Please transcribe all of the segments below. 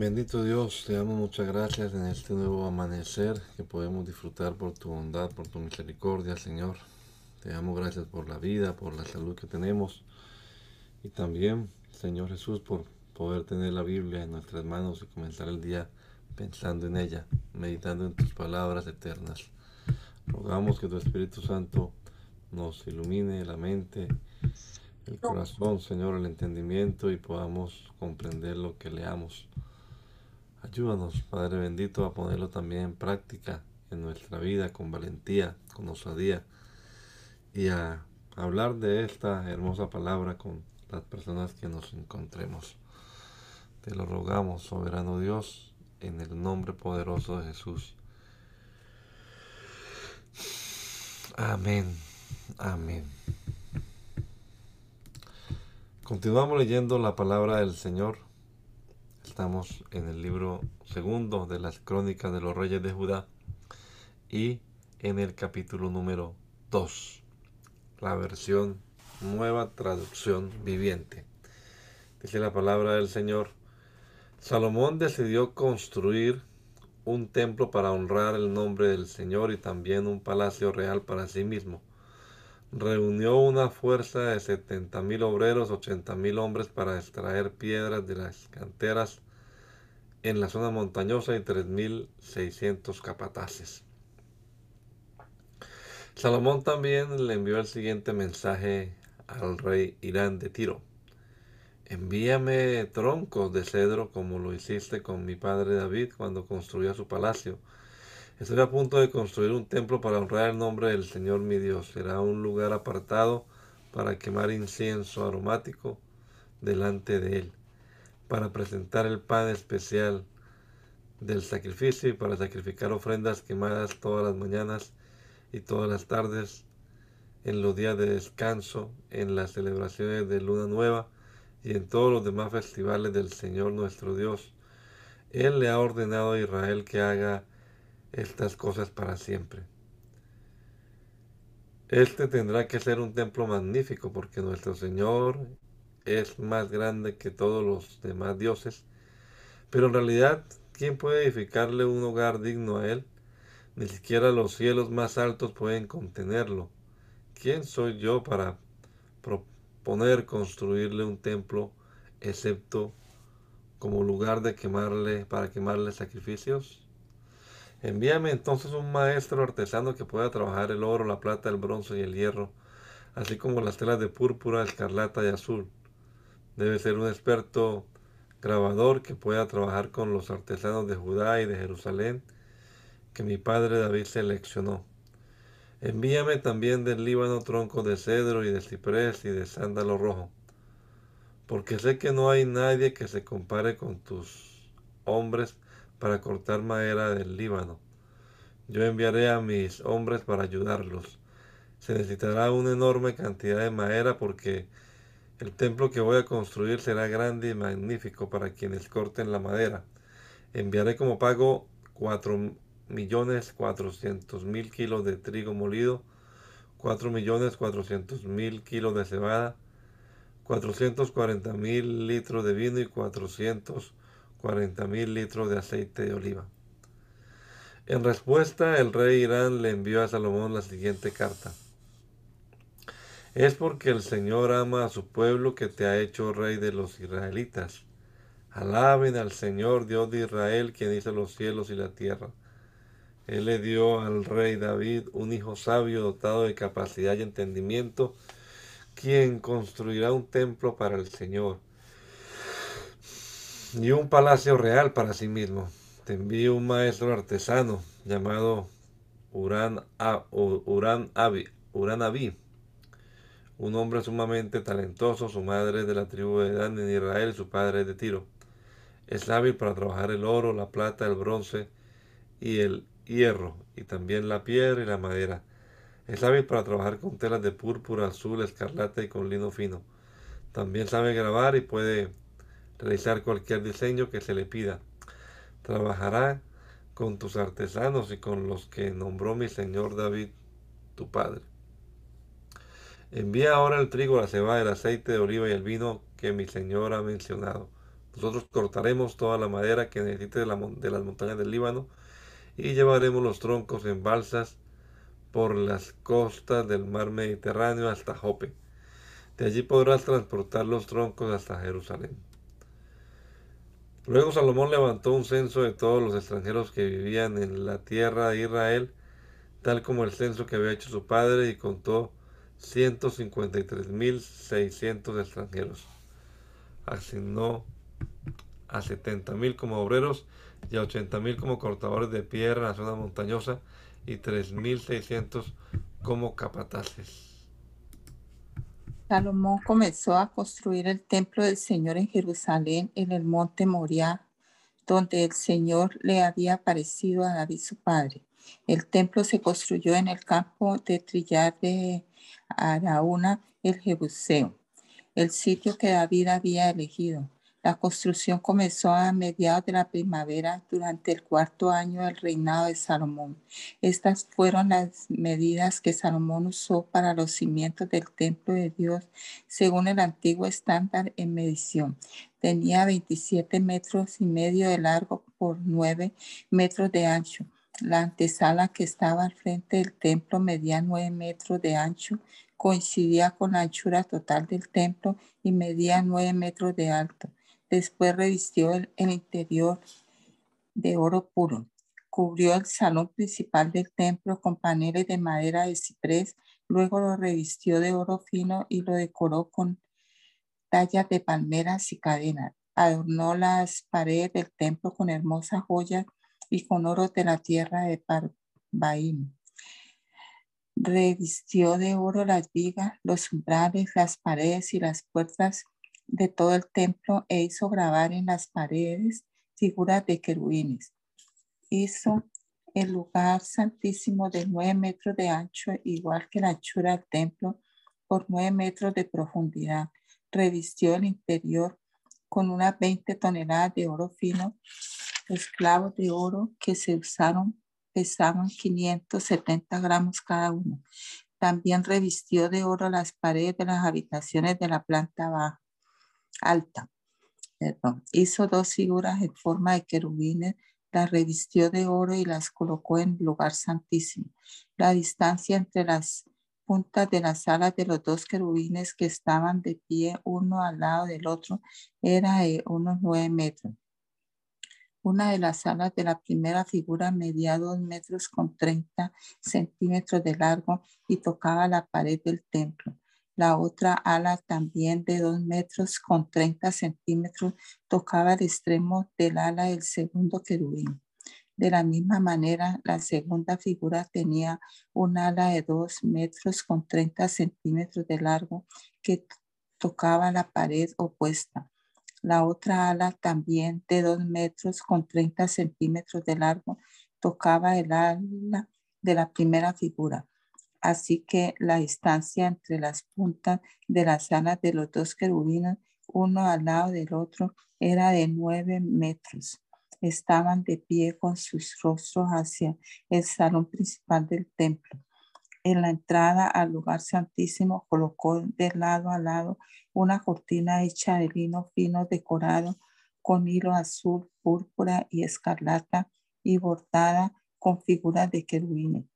Bendito Dios, te damos muchas gracias en este nuevo amanecer que podemos disfrutar por tu bondad, por tu misericordia, Señor. Te damos gracias por la vida, por la salud que tenemos y también, Señor Jesús, por poder tener la Biblia en nuestras manos y comenzar el día pensando en ella, meditando en tus palabras eternas. Rogamos que tu Espíritu Santo nos ilumine la mente, el corazón, Señor, el entendimiento y podamos comprender lo que leamos. Ayúdanos, Padre bendito, a ponerlo también en práctica en nuestra vida con valentía, con osadía y a hablar de esta hermosa palabra con las personas que nos encontremos. Te lo rogamos, soberano Dios, en el nombre poderoso de Jesús. Amén, amén. Continuamos leyendo la palabra del Señor Estamos en el libro segundo de las crónicas de los reyes de Judá y en el capítulo número 2, la versión nueva traducción viviente. Dice la palabra del Señor, Salomón decidió construir un templo para honrar el nombre del Señor y también un palacio real para sí mismo reunió una fuerza de 70.000 obreros, 80.000 hombres para extraer piedras de las canteras en la zona montañosa y 3.600 capataces. Salomón también le envió el siguiente mensaje al rey Irán de Tiro. Envíame troncos de cedro como lo hiciste con mi padre David cuando construyó su palacio Estoy a punto de construir un templo para honrar el nombre del Señor mi Dios. Será un lugar apartado para quemar incienso aromático delante de Él, para presentar el pan especial del sacrificio y para sacrificar ofrendas quemadas todas las mañanas y todas las tardes, en los días de descanso, en las celebraciones de Luna Nueva y en todos los demás festivales del Señor nuestro Dios. Él le ha ordenado a Israel que haga estas cosas para siempre. Este tendrá que ser un templo magnífico porque nuestro Señor es más grande que todos los demás dioses. Pero en realidad, ¿quién puede edificarle un hogar digno a Él? Ni siquiera los cielos más altos pueden contenerlo. ¿Quién soy yo para proponer construirle un templo excepto como lugar de quemarle para quemarle sacrificios? Envíame entonces un maestro artesano que pueda trabajar el oro, la plata, el bronce y el hierro, así como las telas de púrpura, escarlata y azul. Debe ser un experto grabador que pueda trabajar con los artesanos de Judá y de Jerusalén, que mi padre David seleccionó. Envíame también del Líbano tronco de cedro y de ciprés y de sándalo rojo, porque sé que no hay nadie que se compare con tus hombres para cortar madera del Líbano. Yo enviaré a mis hombres para ayudarlos. Se necesitará una enorme cantidad de madera porque el templo que voy a construir será grande y magnífico para quienes corten la madera. Enviaré como pago 4 millones cuatrocientos mil kilos de trigo molido, 4 millones cuatrocientos mil kilos de cebada, 440 mil litros de vino y 400 40.000 litros de aceite de oliva. En respuesta, el rey Irán le envió a Salomón la siguiente carta. Es porque el Señor ama a su pueblo que te ha hecho rey de los israelitas. Alaben al Señor Dios de Israel, quien hizo los cielos y la tierra. Él le dio al rey David un hijo sabio dotado de capacidad y entendimiento, quien construirá un templo para el Señor y un palacio real para sí mismo. Te envío un maestro artesano llamado Urán, Urán Uranaví, un hombre sumamente talentoso, su madre es de la tribu de Dan en Israel su padre es de Tiro. Es hábil para trabajar el oro, la plata, el bronce y el hierro, y también la piedra y la madera. Es hábil para trabajar con telas de púrpura, azul, escarlata y con lino fino. También sabe grabar y puede realizar cualquier diseño que se le pida. Trabajará con tus artesanos y con los que nombró mi señor David, tu padre. Envía ahora el trigo, la cebada, el aceite de oliva y el vino que mi señor ha mencionado. Nosotros cortaremos toda la madera que necesite de, de las montañas del Líbano y llevaremos los troncos en balsas por las costas del mar Mediterráneo hasta Jope. De allí podrás transportar los troncos hasta Jerusalén. Luego Salomón levantó un censo de todos los extranjeros que vivían en la tierra de Israel, tal como el censo que había hecho su padre, y contó 153.600 extranjeros. Asignó a 70.000 como obreros y a 80.000 como cortadores de piedra en la zona montañosa y 3.600 como capataces. Salomón comenzó a construir el templo del Señor en Jerusalén, en el monte Moriah, donde el Señor le había aparecido a David su padre. El templo se construyó en el campo de trillar de Araúna, el Jebuseo, el sitio que David había elegido. La construcción comenzó a mediados de la primavera durante el cuarto año del reinado de Salomón. Estas fueron las medidas que Salomón usó para los cimientos del templo de Dios según el antiguo estándar en medición. Tenía 27 metros y medio de largo por 9 metros de ancho. La antesala que estaba al frente del templo medía 9 metros de ancho, coincidía con la anchura total del templo y medía 9 metros de alto. Después revistió el, interior de oro puro. Cubrió el salón principal del templo con paneles de madera de ciprés. Luego lo revistió de oro fino y lo decoró con tallas de palmeras y cadenas. Adornó las paredes del templo con hermosas joyas y con oro de la tierra de Parbaim. Revistió de oro las vigas, los umbrales, las paredes y las puertas de todo el templo e hizo grabar en las paredes figuras de querubines. Hizo el lugar santísimo de nueve metros de ancho, igual que la anchura del templo, por nueve metros de profundidad. Revistió el interior con unas 20 toneladas de oro fino. Los clavos de oro que se usaron pesaban 570 gramos cada uno. También revistió de oro las paredes de las habitaciones de la planta baja alta. Hizo dos figuras en forma de querubines, las revistió de oro y las colocó en lugar santísimo. La distancia entre las puntas de las alas de los dos querubines que estaban de pie uno al lado del otro era de unos nueve metros. Una de las alas de la primera figura medía dos metros con treinta centímetros de largo y tocaba la pared del templo. La otra ala también de dos metros con 30 centímetros tocaba el extremo del ala del segundo querubín. De la misma manera, la segunda figura tenía un ala de dos metros con 30 centímetros de largo que tocaba la pared opuesta. La otra ala también de dos metros con 30 centímetros de largo tocaba el ala de la primera figura. Así que la distancia entre las puntas de las alas de los dos querubines, uno al lado del otro, era de nueve metros. Estaban de pie con sus rostros hacia el salón principal del templo. En la entrada al lugar santísimo colocó de lado a lado una cortina hecha de lino fino decorado con hilo azul, púrpura y escarlata y bordada con figuras de querubines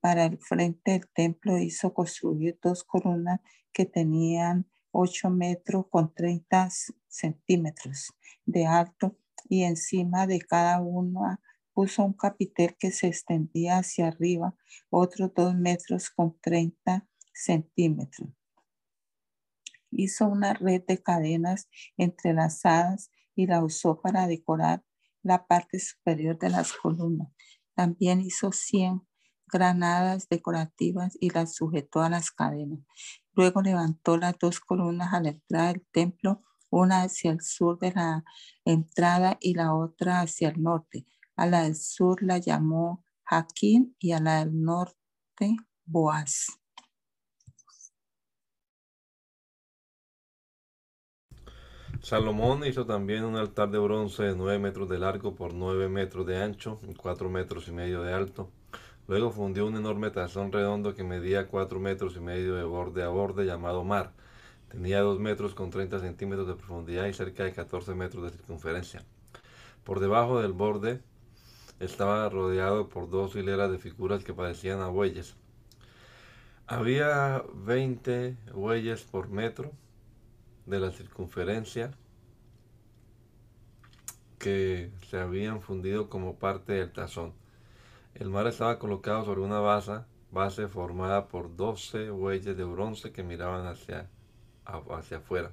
para el frente del templo hizo construir dos columnas que tenían 8 metros con 30 centímetros de alto y encima de cada una puso un capitel que se extendía hacia arriba, otros 2 metros con 30 centímetros. Hizo una red de cadenas entrelazadas y la usó para decorar la parte superior de las columnas. También hizo 100 granadas decorativas y las sujetó a las cadenas. Luego levantó las dos columnas a la entrada del templo, una hacia el sur de la entrada y la otra hacia el norte. A la del sur la llamó Jaquín y a la del norte Boaz. Salomón hizo también un altar de bronce de 9 metros de largo por 9 metros de ancho y 4 metros y medio de alto. Luego fundió un enorme tazón redondo que medía 4 metros y medio de borde a borde llamado mar. Tenía 2 metros con 30 centímetros de profundidad y cerca de 14 metros de circunferencia. Por debajo del borde estaba rodeado por dos hileras de figuras que parecían a bueyes. Había 20 bueyes por metro de la circunferencia que se habían fundido como parte del tazón. El mar estaba colocado sobre una base, base formada por 12 bueyes de bronce que miraban hacia, hacia afuera.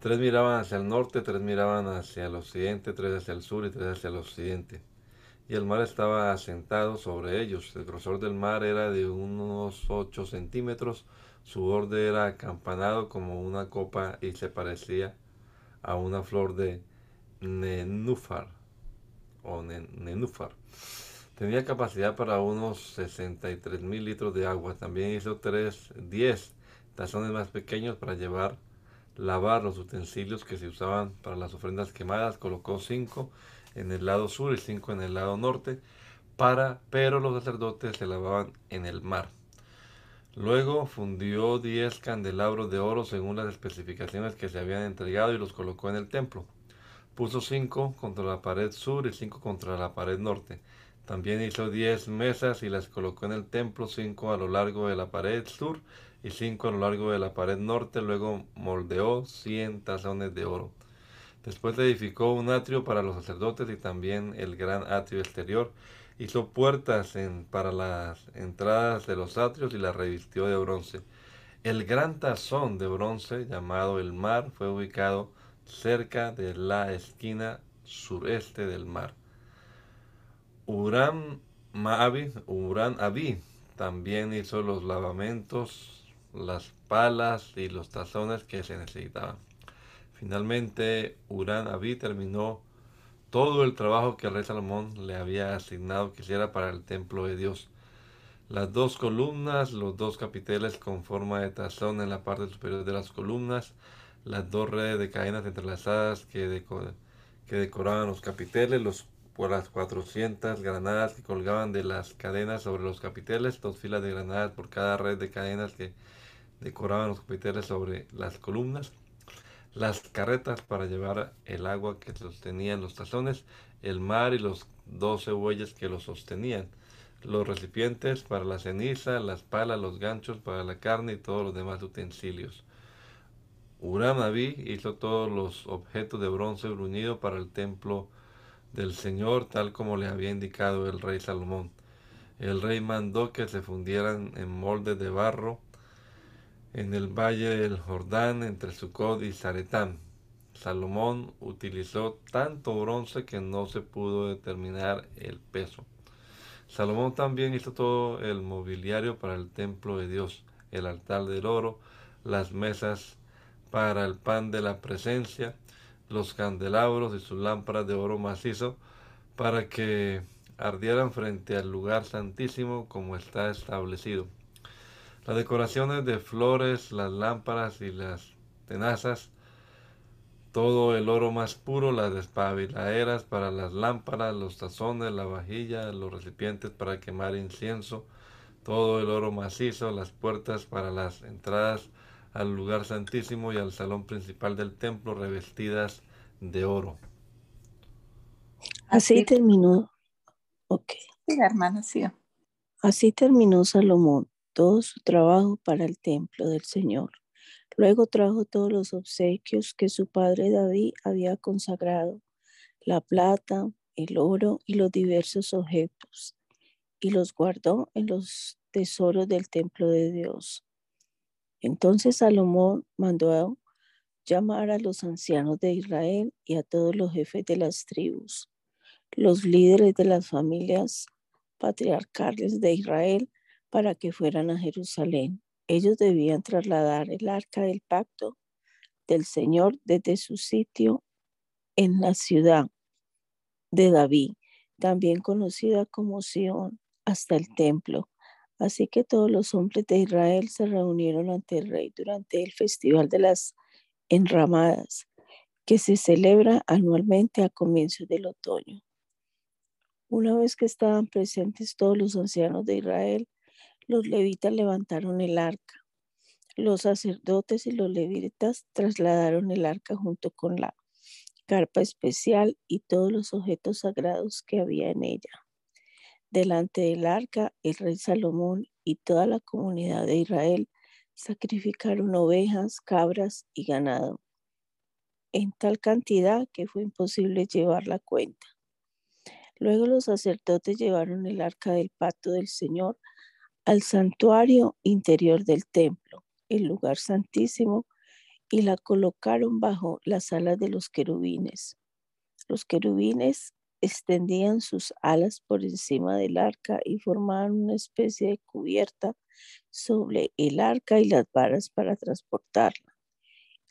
Tres miraban hacia el norte, tres miraban hacia el occidente, tres hacia el sur y tres hacia el occidente. Y el mar estaba asentado sobre ellos. El grosor del mar era de unos 8 centímetros su borde era acampanado como una copa y se parecía a una flor de nenúfar o nenúfar. Tenía capacidad para unos 63 mil litros de agua. También hizo 3, 10 tazones más pequeños para llevar, lavar los utensilios que se usaban para las ofrendas quemadas. Colocó 5 en el lado sur y 5 en el lado norte, para, pero los sacerdotes se lavaban en el mar. Luego fundió diez candelabros de oro según las especificaciones que se habían entregado y los colocó en el templo. Puso cinco contra la pared sur y cinco contra la pared norte. También hizo diez mesas y las colocó en el templo, cinco a lo largo de la pared sur y cinco a lo largo de la pared norte. Luego moldeó cien tazones de oro. Después edificó un atrio para los sacerdotes y también el gran atrio exterior Hizo puertas para las entradas de los atrios y las revistió de bronce. El gran tazón de bronce llamado el mar fue ubicado cerca de la esquina sureste del mar. Uram Maabi, Uran Abi también hizo los lavamentos, las palas y los tazones que se necesitaban. Finalmente, Uran Abi terminó todo el trabajo que el rey Salomón le había asignado que hiciera para el templo de Dios. Las dos columnas, los dos capiteles con forma de tazón en la parte superior de las columnas, las dos redes de cadenas entrelazadas que, que decoraban los capiteles, los, por las 400 granadas que colgaban de las cadenas sobre los capiteles, dos filas de granadas por cada red de cadenas que decoraban los capiteles sobre las columnas las carretas para llevar el agua que sostenían los tazones, el mar y los doce bueyes que los sostenían, los recipientes para la ceniza, las palas, los ganchos para la carne y todos los demás utensilios. Uram hizo todos los objetos de bronce bruñido para el templo del Señor, tal como le había indicado el rey Salomón. El rey mandó que se fundieran en moldes de barro en el valle del Jordán entre Sucot y Zaretán. Salomón utilizó tanto bronce que no se pudo determinar el peso. Salomón también hizo todo el mobiliario para el templo de Dios, el altar del oro, las mesas para el pan de la presencia, los candelabros y sus lámparas de oro macizo, para que ardieran frente al lugar santísimo como está establecido. Las decoraciones de flores, las lámparas y las tenazas, todo el oro más puro, las despabiladeras para las lámparas, los tazones, la vajilla, los recipientes para quemar incienso, todo el oro macizo, las puertas para las entradas al lugar santísimo y al salón principal del templo revestidas de oro. Así terminó. Ok. Sí, hermana, sí. Así terminó Salomón todo su trabajo para el templo del Señor. Luego trajo todos los obsequios que su padre David había consagrado, la plata, el oro y los diversos objetos, y los guardó en los tesoros del templo de Dios. Entonces Salomón mandó llamar a los ancianos de Israel y a todos los jefes de las tribus, los líderes de las familias patriarcales de Israel para que fueran a Jerusalén. Ellos debían trasladar el arca del pacto del Señor desde su sitio en la ciudad de David, también conocida como Sión, hasta el templo. Así que todos los hombres de Israel se reunieron ante el rey durante el festival de las enramadas, que se celebra anualmente a comienzos del otoño. Una vez que estaban presentes todos los ancianos de Israel, los levitas levantaron el arca. Los sacerdotes y los levitas trasladaron el arca junto con la carpa especial y todos los objetos sagrados que había en ella. Delante del arca, el rey Salomón y toda la comunidad de Israel sacrificaron ovejas, cabras y ganado, en tal cantidad que fue imposible llevar la cuenta. Luego los sacerdotes llevaron el arca del pacto del Señor al santuario interior del templo, el lugar santísimo, y la colocaron bajo las alas de los querubines. Los querubines extendían sus alas por encima del arca y formaban una especie de cubierta sobre el arca y las varas para transportarla.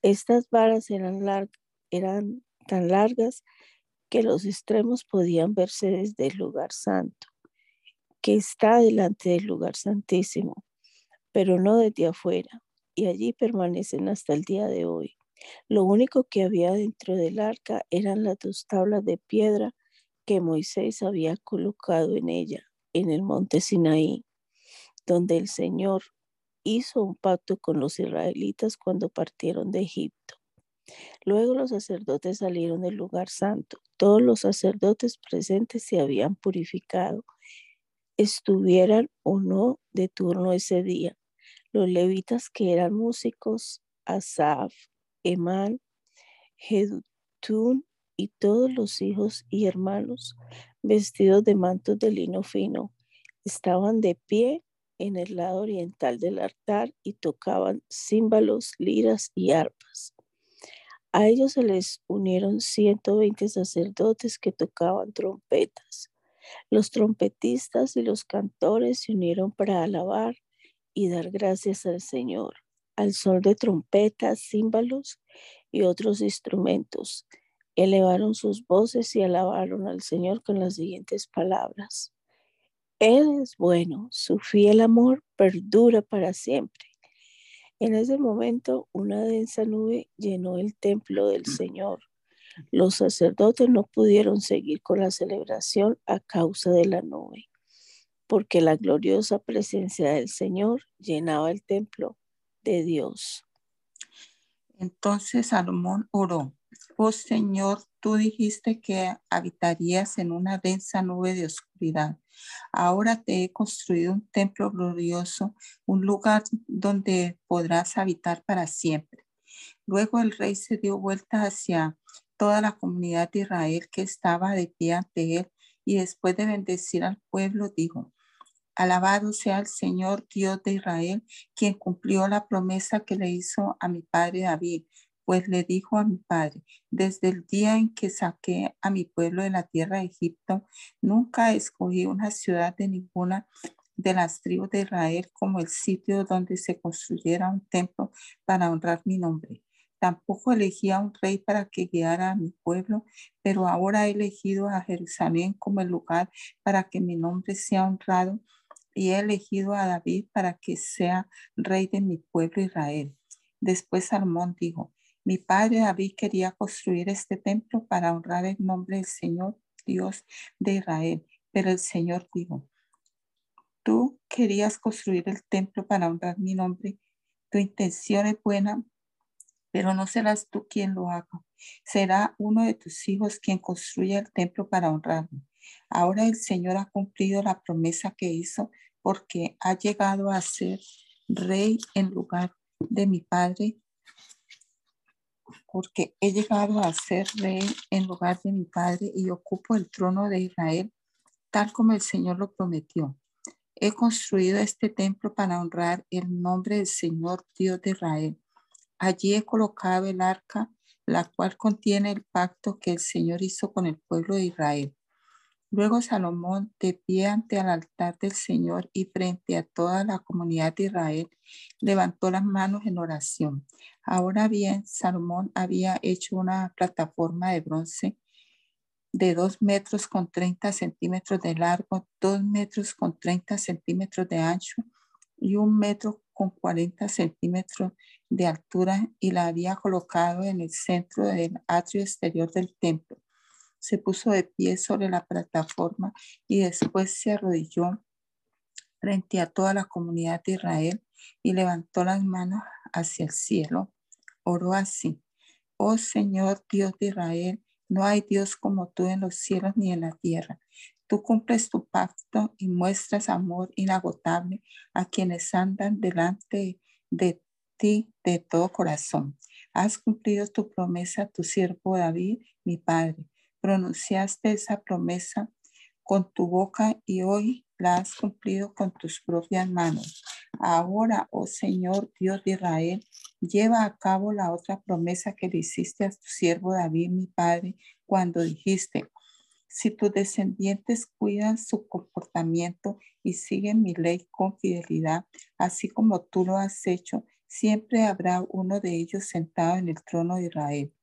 Estas varas eran, eran tan largas que los extremos podían verse desde el lugar santo, que está delante del lugar santísimo, pero no desde afuera y allí permanecen hasta el día de hoy. Lo único que había dentro del arca eran las dos tablas de piedra que Moisés había colocado en ella, en el monte Sinaí, donde el Señor hizo un pacto con los israelitas cuando partieron de Egipto. Luego los sacerdotes salieron del lugar santo. Todos los sacerdotes presentes se habían purificado, estuvieran o no de turno ese día los levitas que eran músicos, Asaf, Emán, Jedutún y todos los hijos y hermanos vestidos de mantos de lino fino, estaban de pie en el lado oriental del altar y tocaban címbalos, liras y arpas. A ellos se les unieron 120 sacerdotes que tocaban trompetas. Los trompetistas y los cantores se unieron para alabar y dar gracias al Señor, al sol de trompetas, címbalos y otros instrumentos. Elevaron sus voces y alabaron al Señor con las siguientes palabras. Él es bueno, su fiel amor perdura para siempre. En ese momento una densa nube llenó el templo del Señor. Los sacerdotes no pudieron seguir con la celebración a causa de la nube porque la gloriosa presencia del Señor llenaba el templo de Dios. Entonces Salomón oró, oh Señor, tú dijiste que habitarías en una densa nube de oscuridad. Ahora te he construido un templo glorioso, un lugar donde podrás habitar para siempre. Luego el rey se dio vuelta hacia toda la comunidad de Israel que estaba de pie ante él y después de bendecir al pueblo dijo, Alabado sea el Señor Dios de Israel, quien cumplió la promesa que le hizo a mi padre David, pues le dijo a mi padre, desde el día en que saqué a mi pueblo de la tierra de Egipto, nunca escogí una ciudad de ninguna de las tribus de Israel como el sitio donde se construyera un templo para honrar mi nombre. Tampoco elegí a un rey para que guiara a mi pueblo, pero ahora he elegido a Jerusalén como el lugar para que mi nombre sea honrado y he elegido a David para que sea rey de mi pueblo Israel. Después Salmón dijo, mi padre David quería construir este templo para honrar el nombre del Señor Dios de Israel, pero el Señor dijo, tú querías construir el templo para honrar mi nombre, tu intención es buena, pero no serás tú quien lo haga. Será uno de tus hijos quien construya el templo para honrarme. Ahora el Señor ha cumplido la promesa que hizo porque ha llegado a ser rey en lugar de mi padre, porque he llegado a ser rey en lugar de mi padre y ocupo el trono de Israel, tal como el Señor lo prometió. He construido este templo para honrar el nombre del Señor Dios de Israel. Allí he colocado el arca, la cual contiene el pacto que el Señor hizo con el pueblo de Israel. Luego Salomón, de pie ante el altar del Señor y frente a toda la comunidad de Israel, levantó las manos en oración. Ahora bien, Salomón había hecho una plataforma de bronce de dos metros con 30 centímetros de largo, dos metros con 30 centímetros de ancho y un metro con 40 centímetros de altura y la había colocado en el centro del atrio exterior del templo. Se puso de pie sobre la plataforma y después se arrodilló frente a toda la comunidad de Israel y levantó las manos hacia el cielo. Oró así, oh Señor Dios de Israel, no hay Dios como tú en los cielos ni en la tierra. Tú cumples tu pacto y muestras amor inagotable a quienes andan delante de ti de todo corazón. Has cumplido tu promesa a tu siervo David, mi padre. Pronunciaste esa promesa con tu boca y hoy la has cumplido con tus propias manos. Ahora, oh Señor Dios de Israel, lleva a cabo la otra promesa que le hiciste a tu siervo David, mi padre, cuando dijiste, si tus descendientes cuidan su comportamiento y siguen mi ley con fidelidad, así como tú lo has hecho, siempre habrá uno de ellos sentado en el trono de Israel.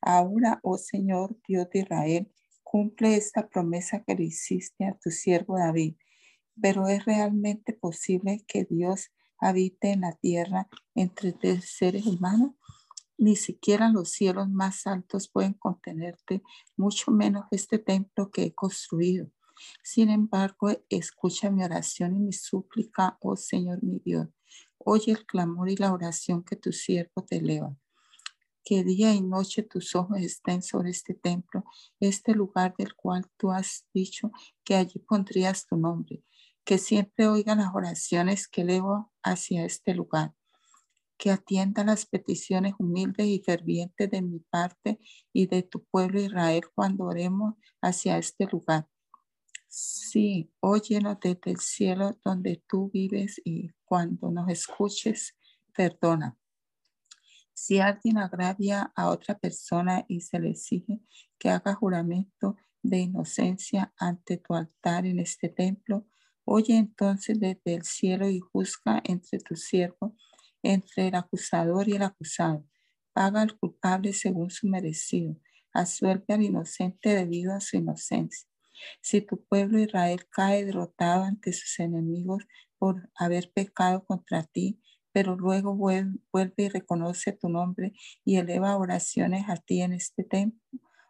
Ahora, oh Señor Dios de Israel, cumple esta promesa que le hiciste a tu siervo David. Pero es realmente posible que Dios habite en la tierra entre seres humanos. Ni siquiera los cielos más altos pueden contenerte, mucho menos este templo que he construido. Sin embargo, escucha mi oración y mi súplica, oh Señor mi Dios. Oye el clamor y la oración que tu siervo te eleva. Que día y noche tus ojos estén sobre este templo, este lugar del cual tú has dicho que allí pondrías tu nombre que siempre oiga las oraciones que elevo hacia este lugar, que atienda las peticiones humildes y fervientes de mi parte y de tu pueblo Israel cuando oremos hacia este lugar. Sí, óyenos desde el cielo donde tú vives y cuando nos escuches, perdona. Si alguien agravia a otra persona y se le exige que haga juramento de inocencia ante tu altar en este templo, Oye entonces desde el cielo y juzga entre tus siervos, entre el acusador y el acusado. Paga al culpable según su merecido. Asuelve al inocente debido a su inocencia. Si tu pueblo Israel cae derrotado ante sus enemigos por haber pecado contra ti, pero luego vuelve y reconoce tu nombre y eleva oraciones a ti en este templo,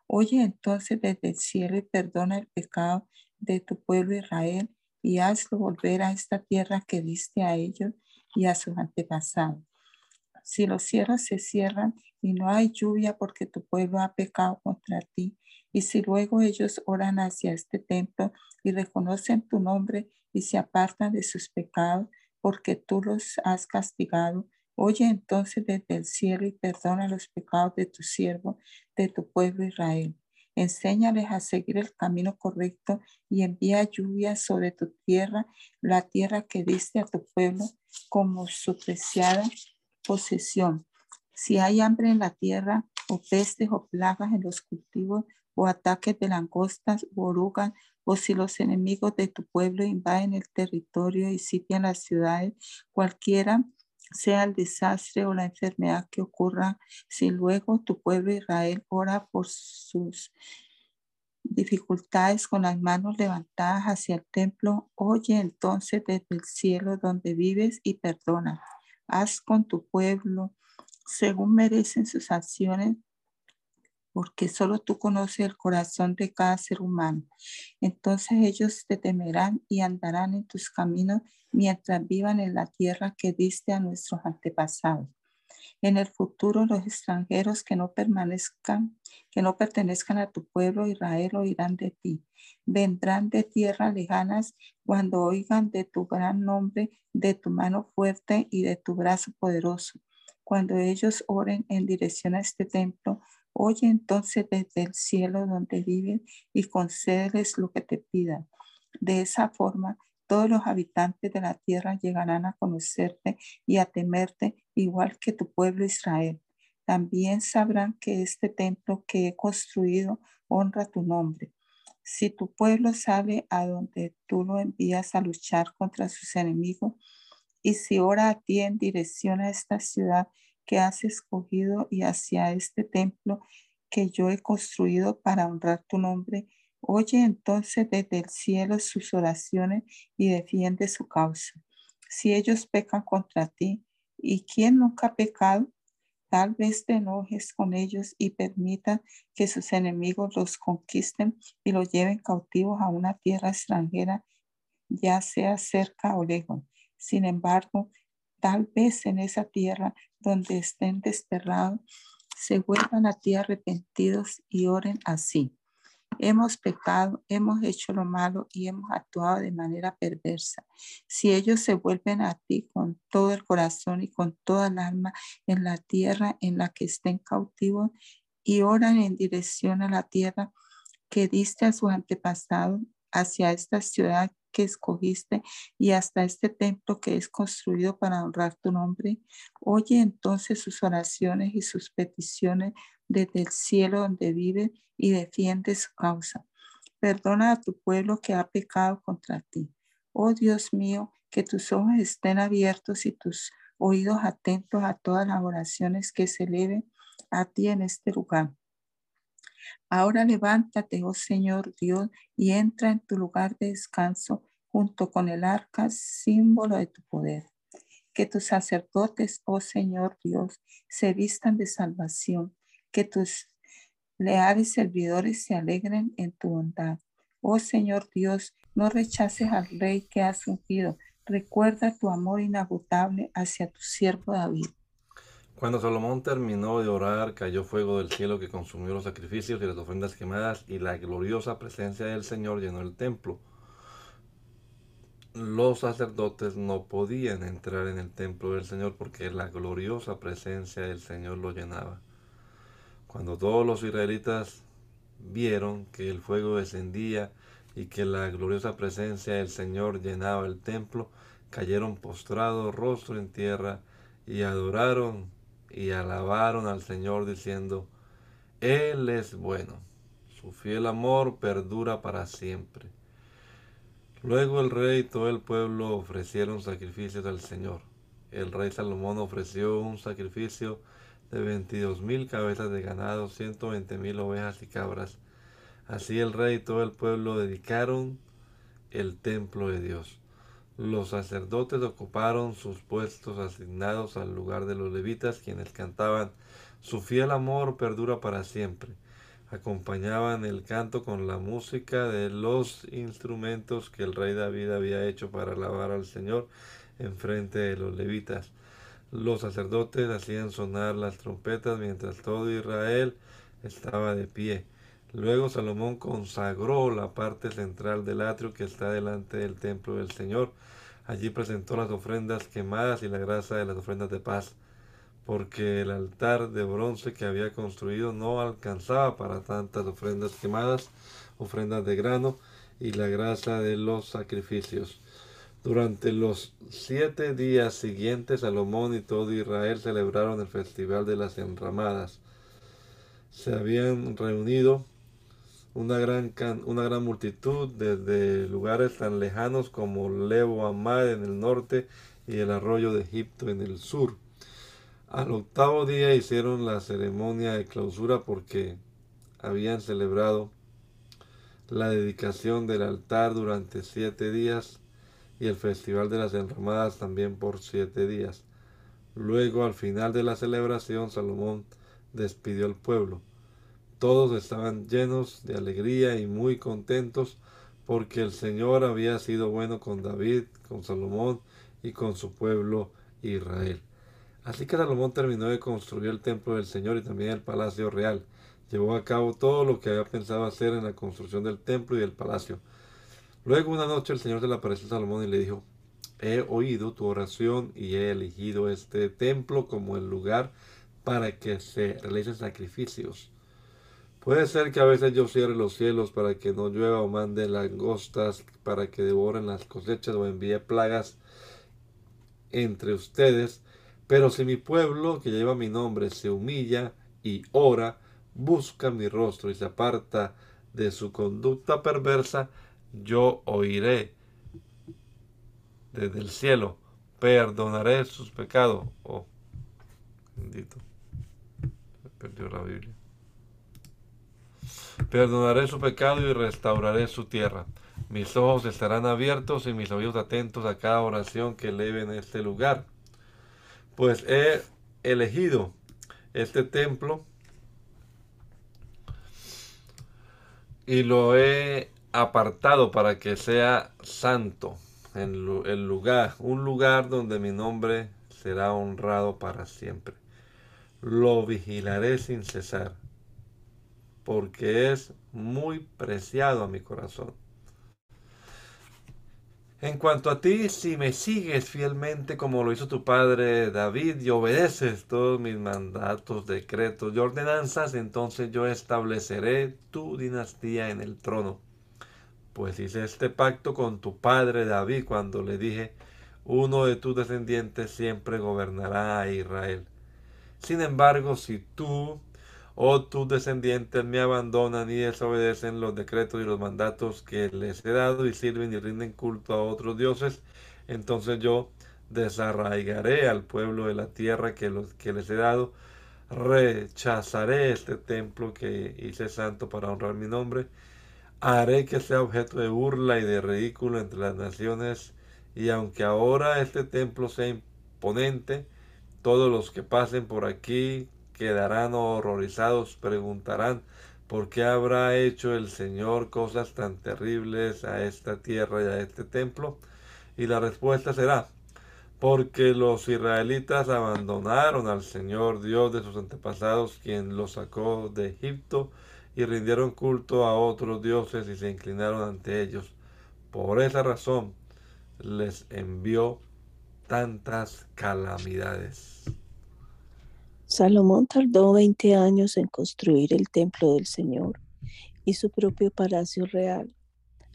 oye entonces desde el cielo y perdona el pecado de tu pueblo Israel y hazlo volver a esta tierra que diste a ellos y a sus antepasados. Si los cielos se cierran y no hay lluvia porque tu pueblo ha pecado contra ti, y si luego ellos oran hacia este templo y reconocen tu nombre y se apartan de sus pecados porque tú los has castigado, oye entonces desde el cielo y perdona los pecados de tu siervo, de tu pueblo Israel Enséñales a seguir el camino correcto y envía lluvia sobre tu tierra, la tierra que diste a tu pueblo como su preciada posesión. Si hay hambre en la tierra, o pestes o plagas en los cultivos, o ataques de langostas o orugas, o si los enemigos de tu pueblo invaden el territorio y sitian las ciudades, cualquiera sea el desastre o la enfermedad que ocurra, si luego tu pueblo Israel ora por sus dificultades con las manos levantadas hacia el templo, oye entonces desde el cielo donde vives y perdona. Haz con tu pueblo según merecen sus acciones porque solo tú conoces el corazón de cada ser humano. Entonces ellos te temerán y andarán en tus caminos mientras vivan en la tierra que diste a nuestros antepasados. En el futuro los extranjeros que no permanezcan, que no pertenezcan a tu pueblo Israel oirán de ti. Vendrán de tierras lejanas cuando oigan de tu gran nombre, de tu mano fuerte y de tu brazo poderoso. Cuando ellos oren en dirección a este templo, Oye entonces desde el cielo donde viven y concédeles lo que te pidan. De esa forma, todos los habitantes de la tierra llegarán a conocerte y a temerte igual que tu pueblo Israel. También sabrán que este templo que he construido honra tu nombre. Si tu pueblo sale a donde tú lo envías a luchar contra sus enemigos, y si ora a ti en dirección a esta ciudad que has escogido y hacia este templo que yo he construido para honrar tu nombre, oye entonces desde el cielo sus oraciones y defiende su causa. Si ellos pecan contra ti, ¿y quién nunca ha pecado? Tal vez te enojes con ellos y permitan que sus enemigos los conquisten y los lleven cautivos a una tierra extranjera, ya sea cerca o lejos. Sin embargo, tal vez en esa tierra donde estén desterrados, se vuelvan a ti arrepentidos y oren así. Hemos pecado, hemos hecho lo malo y hemos actuado de manera perversa. Si ellos se vuelven a ti con todo el corazón y con toda el alma en la tierra en la que estén cautivos y oran en dirección a la tierra que diste a sus antepasados hacia esta ciudad escogiste y hasta este templo que es construido para honrar tu nombre. Oye entonces sus oraciones y sus peticiones desde el cielo donde vive y defiende su causa. Perdona a tu pueblo que ha pecado contra ti. Oh Dios mío, que tus ojos estén abiertos y tus oídos atentos a todas las oraciones que se eleven a ti en este lugar. Ahora levántate, oh Señor Dios, y entra en tu lugar de descanso junto con el arca, símbolo de tu poder. Que tus sacerdotes, oh Señor Dios, se vistan de salvación, que tus leales servidores se alegren en tu bondad. Oh Señor Dios, no rechaces al rey que has ungido. Recuerda tu amor inagotable hacia tu siervo David. Cuando Salomón terminó de orar, cayó fuego del cielo que consumió los sacrificios y las ofrendas quemadas, y la gloriosa presencia del Señor llenó el templo. Los sacerdotes no podían entrar en el templo del Señor porque la gloriosa presencia del Señor lo llenaba. Cuando todos los israelitas vieron que el fuego descendía y que la gloriosa presencia del Señor llenaba el templo, cayeron postrados rostro en tierra y adoraron y alabaron al Señor diciendo, Él es bueno, su fiel amor perdura para siempre. Luego el rey y todo el pueblo ofrecieron sacrificios al Señor. El rey Salomón ofreció un sacrificio de veintidós mil cabezas de ganado, ciento veinte mil ovejas y cabras. Así el rey y todo el pueblo dedicaron el templo de Dios. Los sacerdotes ocuparon sus puestos asignados al lugar de los levitas, quienes cantaban Su fiel amor perdura para siempre. Acompañaban el canto con la música de los instrumentos que el rey David había hecho para alabar al Señor en frente de los levitas. Los sacerdotes hacían sonar las trompetas mientras todo Israel estaba de pie. Luego Salomón consagró la parte central del atrio que está delante del templo del Señor. Allí presentó las ofrendas quemadas y la grasa de las ofrendas de paz, porque el altar de bronce que había construido no alcanzaba para tantas ofrendas quemadas, ofrendas de grano y la grasa de los sacrificios. Durante los siete días siguientes, Salomón y todo Israel celebraron el festival de las enramadas. Se habían reunido una gran, una gran multitud desde lugares tan lejanos como Lebo Amad en el norte y el arroyo de Egipto en el sur. Al octavo día hicieron la ceremonia de clausura porque habían celebrado la dedicación del altar durante siete días y el festival de las enramadas también por siete días. Luego, al final de la celebración, Salomón despidió al pueblo. Todos estaban llenos de alegría y muy contentos porque el Señor había sido bueno con David, con Salomón y con su pueblo Israel. Así que Salomón terminó de construir el templo del Señor y también el palacio real. Llevó a cabo todo lo que había pensado hacer en la construcción del templo y del palacio. Luego una noche el Señor se le apareció a Salomón y le dijo, he oído tu oración y he elegido este templo como el lugar para que se realicen sacrificios. Puede ser que a veces yo cierre los cielos para que no llueva o mande langostas para que devoren las cosechas o envíe plagas entre ustedes. Pero si mi pueblo que lleva mi nombre se humilla y ora, busca mi rostro y se aparta de su conducta perversa, yo oiré desde el cielo, perdonaré sus pecados. Oh, bendito. Se perdió la Biblia. Perdonaré su pecado y restauraré su tierra. Mis ojos estarán abiertos y mis oídos atentos a cada oración que eleve en este lugar. Pues he elegido este templo y lo he apartado para que sea santo en el lugar, un lugar donde mi nombre será honrado para siempre. Lo vigilaré sin cesar, porque es muy preciado a mi corazón. En cuanto a ti, si me sigues fielmente como lo hizo tu padre David y obedeces todos mis mandatos, decretos y ordenanzas, entonces yo estableceré tu dinastía en el trono. Pues hice este pacto con tu padre David cuando le dije, uno de tus descendientes siempre gobernará a Israel. Sin embargo, si tú o tus descendientes me abandonan y desobedecen los decretos y los mandatos que les he dado y sirven y rinden culto a otros dioses, entonces yo desarraigaré al pueblo de la tierra que, los, que les he dado, rechazaré este templo que hice santo para honrar mi nombre, haré que sea objeto de burla y de ridículo entre las naciones, y aunque ahora este templo sea imponente, todos los que pasen por aquí quedarán horrorizados, preguntarán, ¿por qué habrá hecho el Señor cosas tan terribles a esta tierra y a este templo? Y la respuesta será, porque los israelitas abandonaron al Señor Dios de sus antepasados, quien los sacó de Egipto, y rindieron culto a otros dioses y se inclinaron ante ellos. Por esa razón les envió tantas calamidades. Salomón tardó 20 años en construir el templo del Señor y su propio palacio real.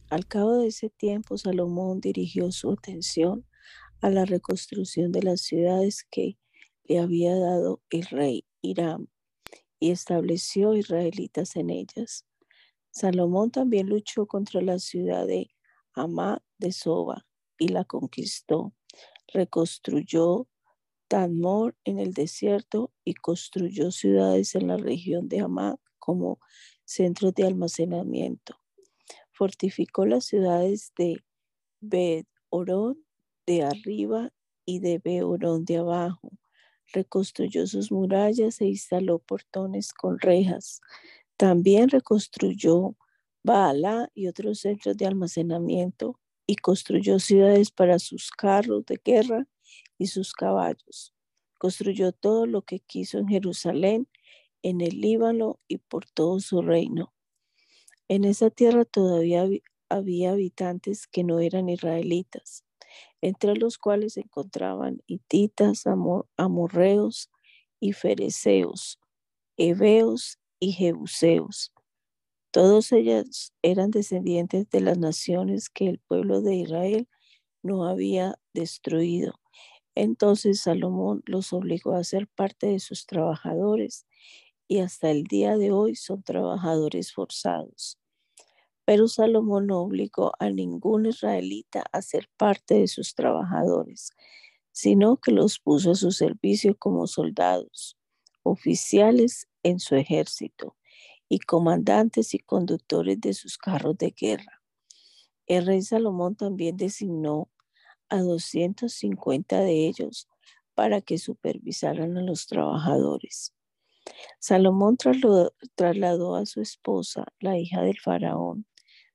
Al cabo de ese tiempo, Salomón dirigió su atención a la reconstrucción de las ciudades que le había dado el rey Hiram y estableció israelitas en ellas. Salomón también luchó contra la ciudad de Amá de Soba y la conquistó. Reconstruyó Tadmor en el desierto y construyó ciudades en la región de Hamá como centros de almacenamiento. Fortificó las ciudades de Bet Orón de arriba y de Beorón de abajo. Reconstruyó sus murallas e instaló portones con rejas. También reconstruyó Baalá y otros centros de almacenamiento y construyó ciudades para sus carros de guerra y sus caballos. Construyó todo lo que quiso en Jerusalén, en el Líbano y por todo su reino. En esa tierra todavía había habitantes que no eran israelitas, entre los cuales se encontraban hititas, amorreos y fereceos, heveos y jebuseos. Todos ellos eran descendientes de las naciones que el pueblo de Israel no había destruido entonces Salomón los obligó a ser parte de sus trabajadores y hasta el día de hoy son trabajadores forzados. Pero Salomón no obligó a ningún israelita a ser parte de sus trabajadores, sino que los puso a su servicio como soldados, oficiales en su ejército y comandantes y conductores de sus carros de guerra. El rey Salomón también designó a 250 de ellos para que supervisaran a los trabajadores. Salomón trasladó, a su esposa, la hija del faraón,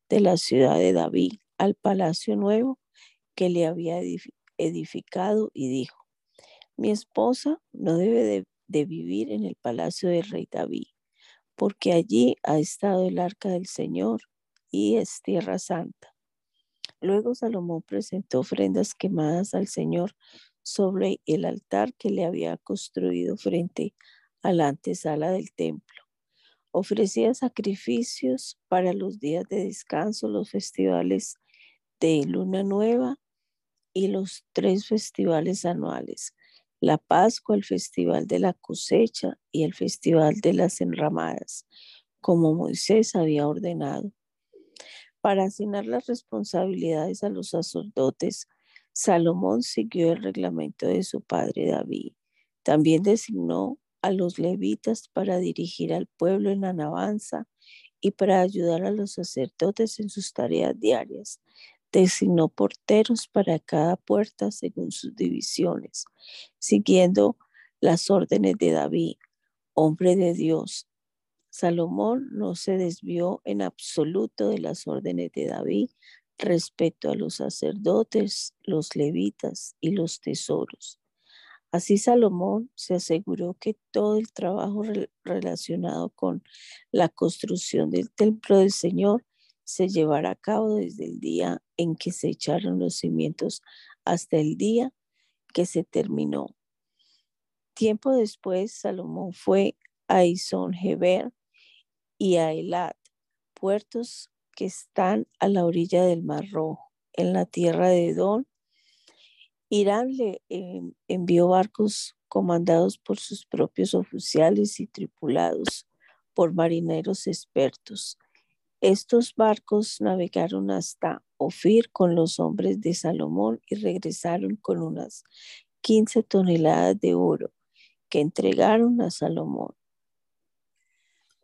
de la ciudad de David al palacio nuevo que le había edificado y dijo, mi esposa no debe de vivir en el palacio del rey David, porque allí ha estado el arca del Señor y es tierra santa. Luego Salomón presentó ofrendas quemadas al Señor sobre el altar que le había construido frente a la antesala del templo. Ofrecía sacrificios para los días de descanso, los festivales de luna nueva y los tres festivales anuales, la Pascua, el festival de la cosecha y el festival de las enramadas, como Moisés había ordenado. Para asignar las responsabilidades a los sacerdotes, Salomón siguió el reglamento de su padre David. También designó a los levitas para dirigir al pueblo en alabanza y para ayudar a los sacerdotes en sus tareas diarias. Designó porteros para cada puerta según sus divisiones, siguiendo las órdenes de David, hombre de Dios. Salomón no se desvió en absoluto de las órdenes de David respecto a los sacerdotes, los levitas y los tesoros. Así Salomón se aseguró que todo el trabajo relacionado con la construcción del templo del Señor se llevará a cabo desde el día en que se echaron los cimientos hasta el día que se terminó. Tiempo después, Salomón fue a Isongeber y a Elat, puertos que están a la orilla del Mar Rojo, en la tierra de Edom Irán le em, envió barcos comandados por sus propios oficiales y tripulados por marineros expertos. Estos barcos navegaron hasta Ofir con los hombres de Salomón y regresaron con unas 15 toneladas de oro que entregaron a Salomón.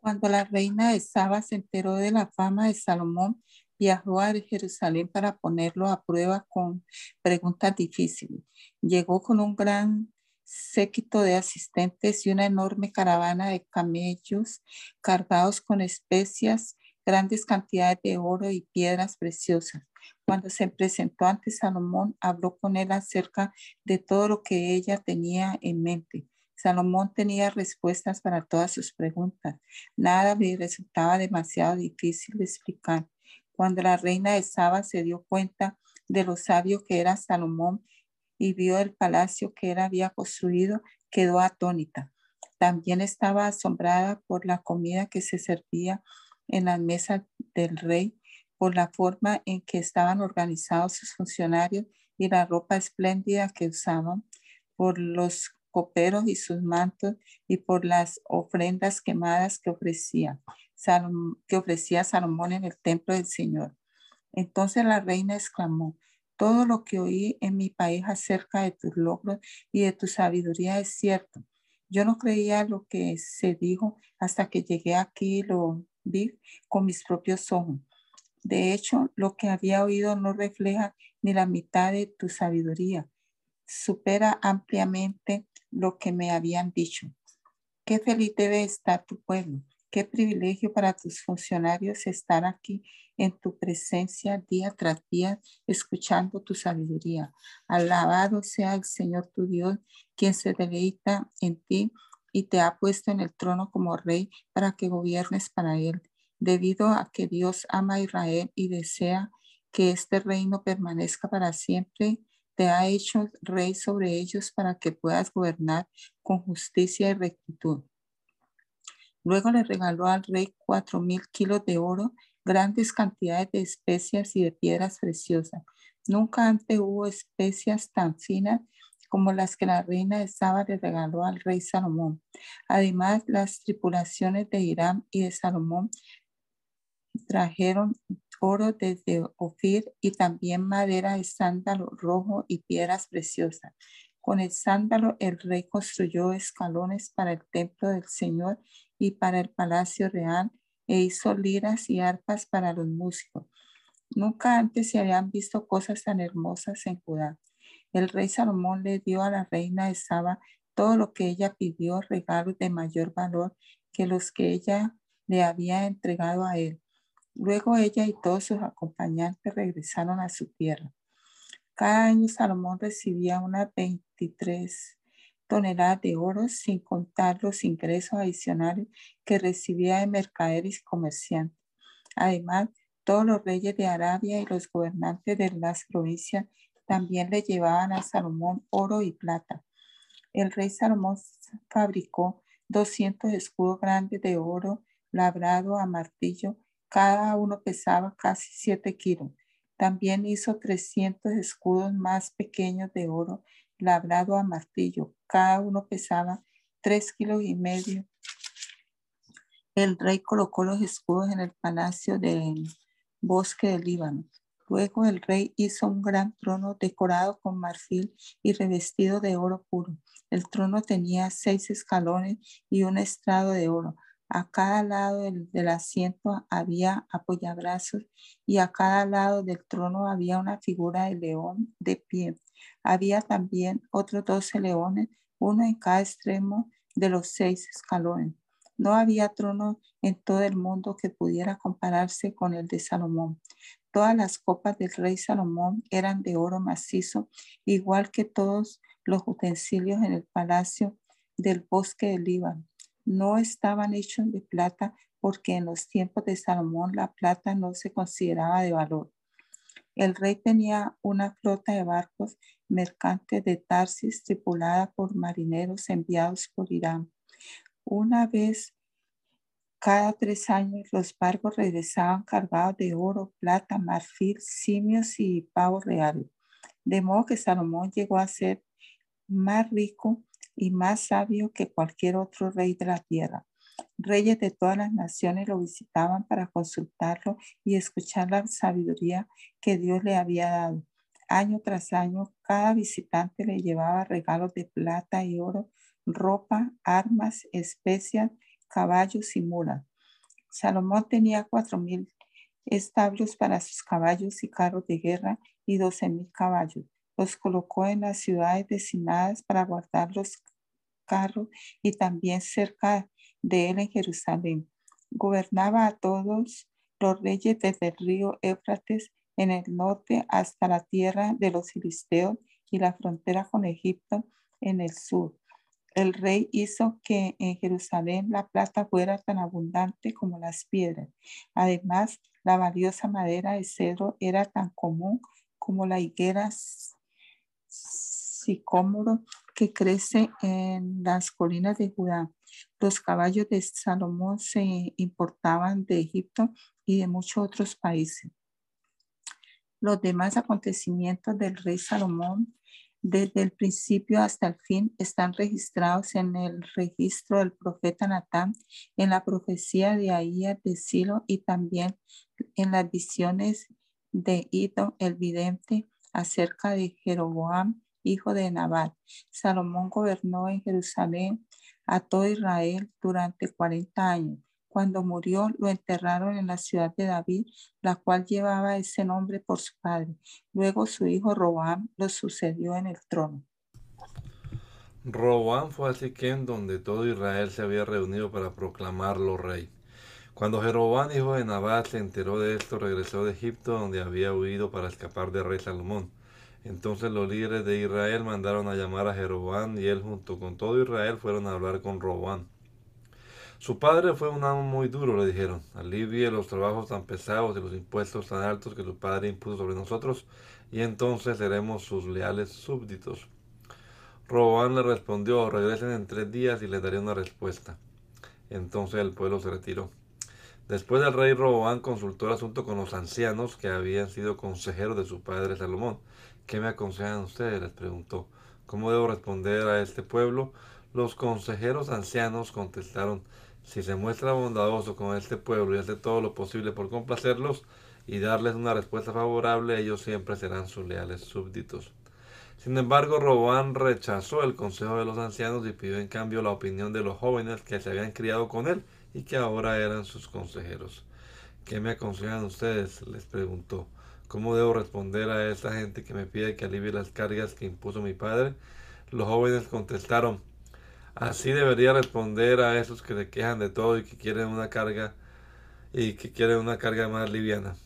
Cuando la reina de Saba se enteró de la fama de Salomón, viajó a Jerusalén para ponerlo a prueba con preguntas difíciles. Llegó con un gran séquito de asistentes y una enorme caravana de camellos cargados con especias, grandes cantidades de oro y piedras preciosas. Cuando se presentó ante Salomón, habló con él acerca de todo lo que ella tenía en mente. Salomón tenía respuestas para todas sus preguntas. Nada le resultaba demasiado difícil de explicar. Cuando la reina de Saba se dio cuenta de lo sabio que era Salomón y vio el palacio que él había construido, quedó atónita. También estaba asombrada por la comida que se servía en la mesa del rey, por la forma en que estaban organizados sus funcionarios y la ropa espléndida que usaban, por los coperos y sus mantos y por las ofrendas quemadas que ofrecían que ofrecía Salomón en el templo del Señor. Entonces la reina exclamó, todo lo que oí en mi país acerca de tus logros y de tu sabiduría es cierto. Yo no creía lo que se dijo hasta que llegué aquí y lo vi con mis propios ojos. De hecho, lo que había oído no refleja ni la mitad de tu sabiduría. Supera ampliamente lo que me habían dicho. Qué feliz debe estar tu pueblo Qué privilegio para tus funcionarios estar aquí en tu presencia día tras día, escuchando tu sabiduría. Alabado sea el Señor tu Dios, quien se deleita en ti y te ha puesto en el trono como rey para que gobiernes para él. Debido a que Dios ama a Israel y desea que este reino permanezca para siempre, te ha hecho rey sobre ellos para que puedas gobernar con justicia y rectitud. Luego le regaló al rey cuatro mil kilos de oro, grandes cantidades de especias y de piedras preciosas. Nunca antes hubo especias tan finas como las que la reina de Saba le regaló al rey Salomón. Además, las tripulaciones de Irán y de Salomón trajeron oro desde Ofir y también madera de sándalo rojo y piedras preciosas. Con el sándalo el rey construyó escalones para el templo del Señor y para el palacio real e hizo liras y arpas para los músicos. Nunca antes se habían visto cosas tan hermosas en Judá. El rey Salomón le dio a la reina de Saba todo lo que ella pidió, regalos de mayor valor que los que ella le había entregado a él. Luego ella y todos sus acompañantes regresaron a su tierra. Cada año Salomón recibía unas 23 toneladas de oro, sin contar los ingresos adicionales que recibía de mercaderes y comerciantes. Además, todos los reyes de Arabia y los gobernantes de las provincias también le llevaban a Salomón oro y plata. El rey Salomón fabricó 200 escudos grandes de oro labrado a martillo, cada uno pesaba casi 7 kilos. También hizo 300 escudos más pequeños de oro labrado a martillo. Cada uno pesaba tres kilos y medio El rey colocó los escudos en el palacio del bosque del Líbano. Luego el rey hizo un gran trono decorado con marfil y revestido de oro puro. El trono tenía seis escalones y un estrado de oro. A cada lado del, asiento había apoyabrazos y a cada lado del trono había una figura de león de pie. Había también otros doce leones, uno en cada extremo de los seis escalones. No había trono en todo el mundo que pudiera compararse con el de Salomón. Todas las copas del rey Salomón eran de oro macizo, igual que todos los utensilios en el palacio del bosque del Líbano. No estaban hechos de plata porque en los tiempos de Salomón la plata no se consideraba de valor. El rey tenía una flota de barcos mercantes de Tarsis tripulada por marineros enviados por Irán. Una vez cada tres años los barcos regresaban cargados de oro, plata, marfil, simios y pavos reales. De modo que Salomón llegó a ser más rico y más sabio que cualquier otro rey de la tierra. Reyes de todas las naciones lo visitaban para consultarlo y escuchar la sabiduría que Dios le había dado. Año tras año, cada visitante le llevaba regalos de plata y oro, ropa, armas, especias, caballos y mulas. Salomón tenía cuatro mil establos para sus caballos y carros de guerra y doce mil caballos. Los colocó en las ciudades designadas para guardar los carros y también cerca de él en Jerusalén. Gobernaba a todos los reyes desde el río Éufrates en el norte hasta la tierra de los filisteos y la frontera con Egipto en el sur. El rey hizo que en Jerusalén la plata fuera tan abundante como las piedras. Además, la valiosa madera de cedro era tan común como la higuera sicómoro que crece en las colinas de Judá. Los caballos de Salomón se importaban de Egipto y de muchos otros países. Los demás acontecimientos del rey Salomón desde el principio hasta el fin están registrados en el registro del profeta Natán, en la profecía de Ahías de Silo y también en las visiones de Ido el vidente acerca de Jeroboam, hijo de Nabat. Salomón gobernó en Jerusalén a todo Israel durante 40 años. Cuando murió, lo enterraron en la ciudad de David, la cual llevaba ese nombre por su padre. Luego su hijo Roboam lo sucedió en el trono. Roboam fue a Siquem, donde todo Israel se había reunido para proclamarlo rey. Cuando Jeroboam, hijo de Nabat, se enteró de esto, regresó de Egipto, donde había huido para escapar del rey Salomón. Entonces los líderes de Israel mandaron a llamar a Jeroboam y él junto con todo Israel fueron a hablar con Roboam. Su padre fue un amo muy duro, le dijeron. Alivie los trabajos tan pesados y los impuestos tan altos que su padre impuso sobre nosotros, y entonces seremos sus leales súbditos. Roboán le respondió, regresen en tres días y les daré una respuesta. Entonces el pueblo se retiró. Después el rey Roboán consultó el asunto con los ancianos que habían sido consejeros de su padre Salomón. ¿Qué me aconsejan ustedes? les preguntó. ¿Cómo debo responder a este pueblo? Los consejeros ancianos contestaron, si se muestra bondadoso con este pueblo y hace todo lo posible por complacerlos y darles una respuesta favorable, ellos siempre serán sus leales súbditos. Sin embargo, Roboán rechazó el consejo de los ancianos y pidió en cambio la opinión de los jóvenes que se habían criado con él y que ahora eran sus consejeros. ¿Qué me aconsejan ustedes? les preguntó. ¿Cómo debo responder a esa gente que me pide que alivie las cargas que impuso mi padre? Los jóvenes contestaron, Así debería responder a esos que se quejan de todo y que quieren una carga y que quieren una carga más liviana.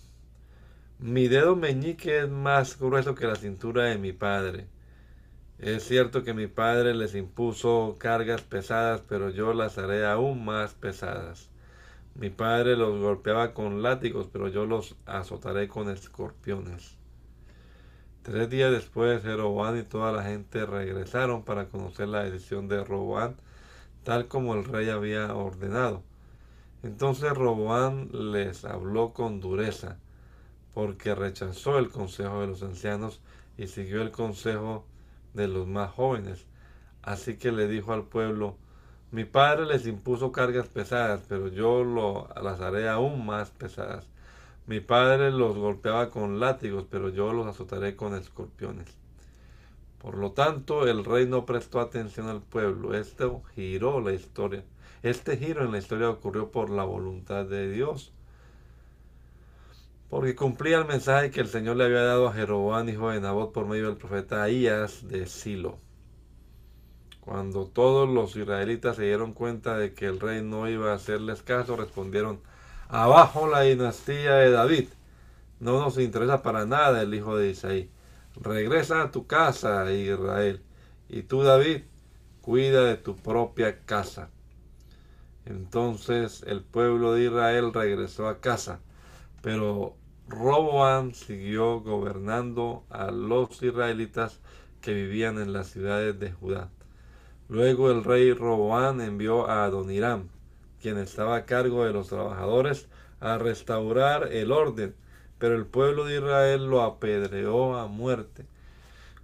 Mi dedo meñique es más grueso que la cintura de mi padre. Es cierto que mi padre les impuso cargas pesadas, pero yo las haré aún más pesadas. Mi padre los golpeaba con látigos, pero yo los azotaré con escorpiones. Tres días después, Jeroboam y toda la gente regresaron para conocer la decisión de Roboán, tal como el rey había ordenado. Entonces Roboán les habló con dureza, porque rechazó el consejo de los ancianos y siguió el consejo de los más jóvenes. Así que le dijo al pueblo, Mi padre les impuso cargas pesadas, pero yo lo, las haré aún más pesadas. Mi padre los golpeaba con látigos, pero yo los azotaré con escorpiones. Por lo tanto, el rey no prestó atención al pueblo. Esto giró la historia. Este giro en la historia ocurrió por la voluntad de Dios. Porque cumplía el mensaje que el Señor le había dado a Jeroboam, hijo de Nabot, por medio del profeta Ahías de Silo. Cuando todos los israelitas se dieron cuenta de que el rey no iba a hacerles caso, respondieron, abajo la dinastía de David. No nos interesa para nada el hijo de Isaí. Regresa a tu casa, Israel. Y tú, David, cuida de tu propia casa. Entonces el pueblo de Israel regresó a casa, pero Roboam siguió gobernando a los israelitas que vivían en las ciudades de Judá. Luego el rey Roboán envió a Adoniram, quien estaba a cargo de los trabajadores, a restaurar el orden, pero el pueblo de Israel lo apedreó a muerte.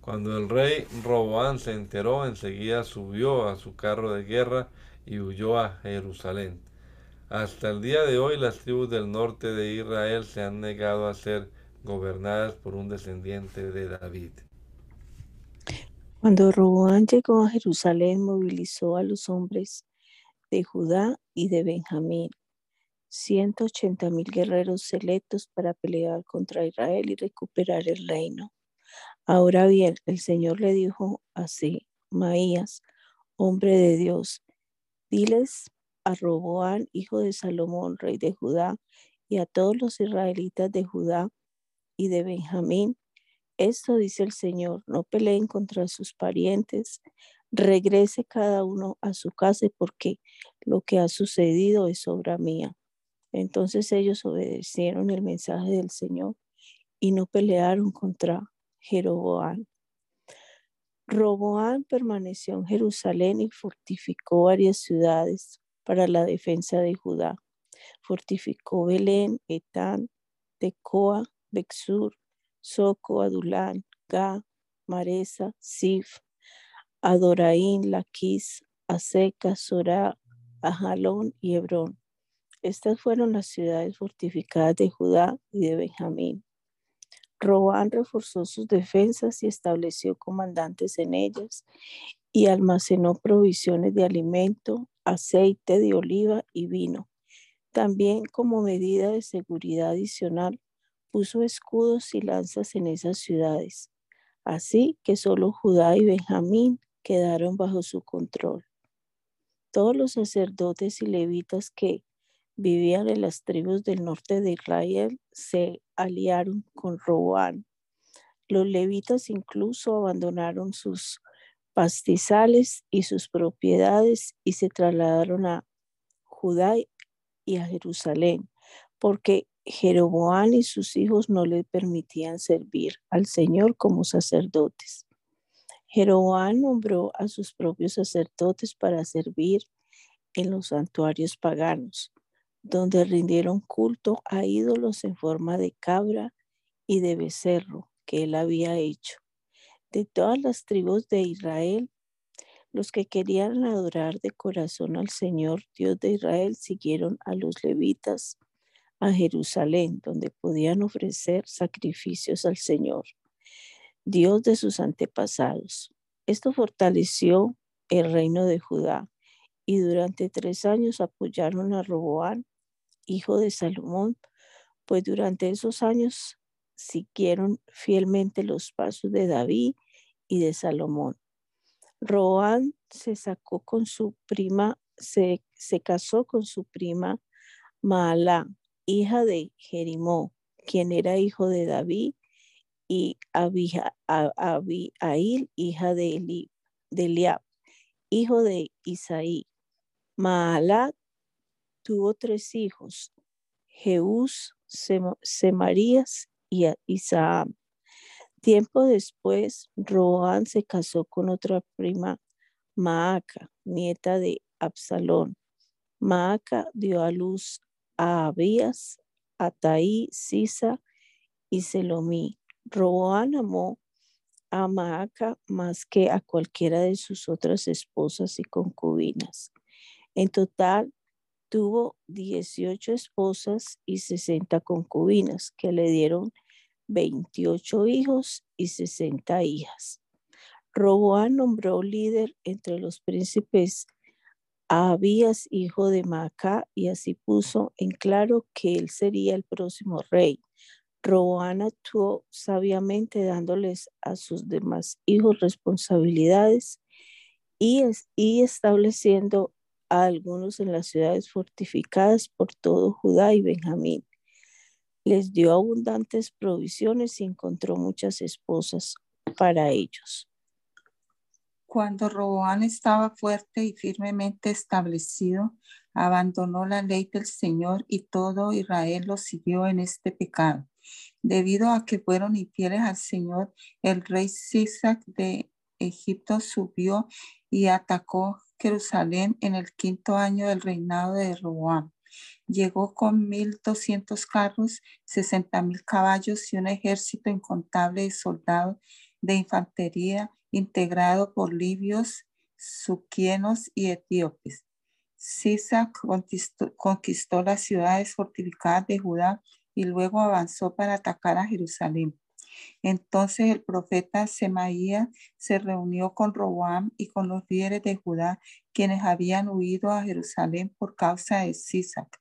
Cuando el rey Roboán se enteró, enseguida subió a su carro de guerra y huyó a Jerusalén. Hasta el día de hoy las tribus del norte de Israel se han negado a ser gobernadas por un descendiente de David. Cuando Roboán llegó a Jerusalén, movilizó a los hombres de Judá y de Benjamín, 180 mil guerreros selectos para pelear contra Israel y recuperar el reino. Ahora bien, el Señor le dijo así, Maías, hombre de Dios, diles a Roboán, hijo de Salomón, rey de Judá, y a todos los israelitas de Judá y de Benjamín, esto dice el Señor, no peleen contra sus parientes, regrese cada uno a su casa porque lo que ha sucedido es obra mía. Entonces ellos obedecieron el mensaje del Señor y no pelearon contra Jeroboam. Roboán permaneció en Jerusalén y fortificó varias ciudades para la defensa de Judá. Fortificó Belén, Etán, Tecoa, Bexur, Soco, Adulán, Ga, Maresa, Sif, Adoraín, Laquis, Aseca, Sorá, Ajalón y Hebrón. Estas fueron las ciudades fortificadas de Judá y de Benjamín. Robán reforzó sus defensas y estableció comandantes en ellas y almacenó provisiones de alimento, aceite de oliva y vino. También como medida de seguridad adicional puso escudos y lanzas en esas ciudades, así que solo Judá y Benjamín quedaron bajo su control. Todos los sacerdotes y levitas que vivían en las tribus del norte de Israel se aliaron con Roboán. Los levitas incluso abandonaron sus pastizales y sus propiedades y se trasladaron a Judá y a Jerusalén, porque Jeroboam y sus hijos no le permitían servir al Señor como sacerdotes. Jeroboam nombró a sus propios sacerdotes para servir en los santuarios paganos, donde rindieron culto a ídolos en forma de cabra y de becerro que él había hecho. De todas las tribus de Israel, los que querían adorar de corazón al Señor Dios de Israel siguieron a los levitas a Jerusalén, donde podían ofrecer sacrificios al Señor, Dios de sus antepasados. Esto fortaleció el reino de Judá y durante tres años apoyaron a Roboán, hijo de Salomón, pues durante esos años siguieron fielmente los pasos de David y de Salomón. Roboán se sacó con su prima, se, se casó con su prima Maalá, hija de Jerimó, quien era hijo de David, y Abihail, hija de, Eliab, hijo de Isaí. Maalat tuvo tres hijos, Jeús, Semarías y Isaam. Tiempo después, Roán se casó con otra prima, Maaca, nieta de Absalón. Maaca dio a luz a Abías, Ataí, Sisa y Selomí. Roboán amó a Maaca más que a cualquiera de sus otras esposas y concubinas. En total, tuvo 18 esposas y 60 concubinas que le dieron 28 hijos y 60 hijas. Roboán nombró líder entre los príncipes a Abías, hijo de Maacá, y así puso en claro que él sería el próximo rey. Roboán actuó sabiamente dándoles a sus demás hijos responsabilidades y, y estableciendo a algunos en las ciudades fortificadas por todo Judá y Benjamín. Les dio abundantes provisiones y encontró muchas esposas para ellos. Cuando Roboán estaba fuerte y firmemente establecido, abandonó la ley del Señor y todo Israel lo siguió en este pecado. Debido a que fueron infieles al Señor, el rey Sisac de Egipto subió y atacó Jerusalén en el quinto año del reinado de Roboán. Llegó con mil doscientos carros, sesenta mil caballos y un ejército incontable de soldados de infantería integrado por libios, suquienos y etíopes. Sisac conquistó, las ciudades fortificadas de Judá y luego avanzó para atacar a Jerusalén. Entonces el profeta Semaía se reunió con Roboam y con los líderes de Judá, quienes habían huido a Jerusalén por causa de Sisac.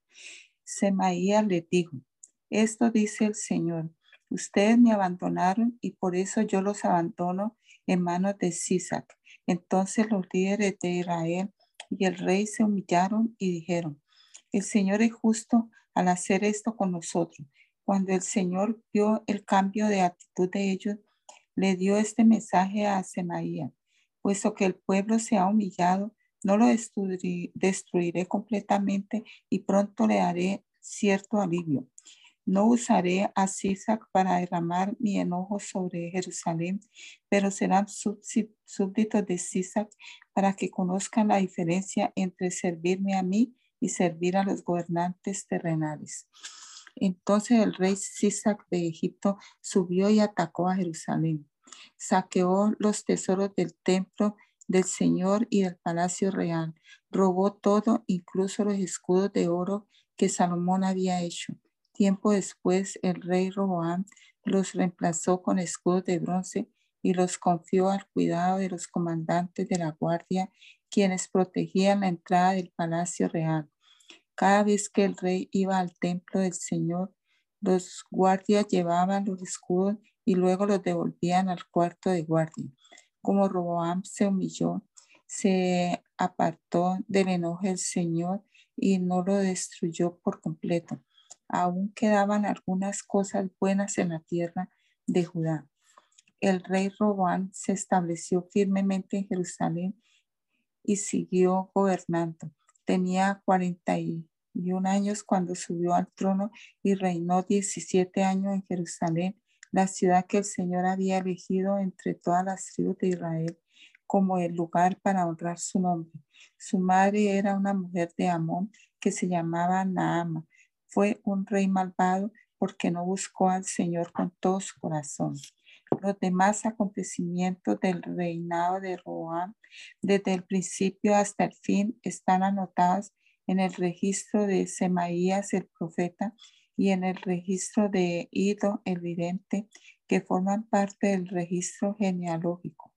Semaía le dijo, esto dice el Señor, ustedes me abandonaron y por eso yo los abandono en manos de Sisac. Entonces los líderes de Israel y el rey se humillaron y dijeron, el Señor es justo al hacer esto con nosotros. Cuando el Señor vio el cambio de actitud de ellos, le dio este mensaje a Semaía, puesto que el pueblo se ha humillado, no lo destruiré completamente y pronto le haré cierto alivio. No usaré a Sisac para derramar mi enojo sobre Jerusalén, pero serán súbditos de Sisac para que conozcan la diferencia entre servirme a mí y servir a los gobernantes terrenales. Entonces el rey Sisac de Egipto subió y atacó a Jerusalén. Saqueó los tesoros del templo del Señor y del palacio real. Robó todo, incluso los escudos de oro que Salomón había hecho Tiempo después, el rey Roboam los reemplazó con escudos de bronce y los confió al cuidado de los comandantes de la guardia, quienes protegían la entrada del palacio real. Cada vez que el rey iba al templo del Señor, los guardias llevaban los escudos y luego los devolvían al cuarto de guardia. Como Roboam se humilló, se apartó del enojo del Señor y no lo destruyó por completo aún quedaban algunas cosas buenas en la tierra de Judá. El rey Robán se estableció firmemente en Jerusalén y siguió gobernando. Tenía 41 años cuando subió al trono y reinó 17 años en Jerusalén, la ciudad que el Señor había elegido entre todas las tribus de Israel como el lugar para honrar su nombre. Su madre era una mujer de Amón que se llamaba Naama fue un rey malvado porque no buscó al Señor con todo su corazón. Los demás acontecimientos del reinado de Roam, desde el principio hasta el fin, están anotados en el registro de Semaías el profeta y en el registro de Ido el vidente, que forman parte del registro genealógico.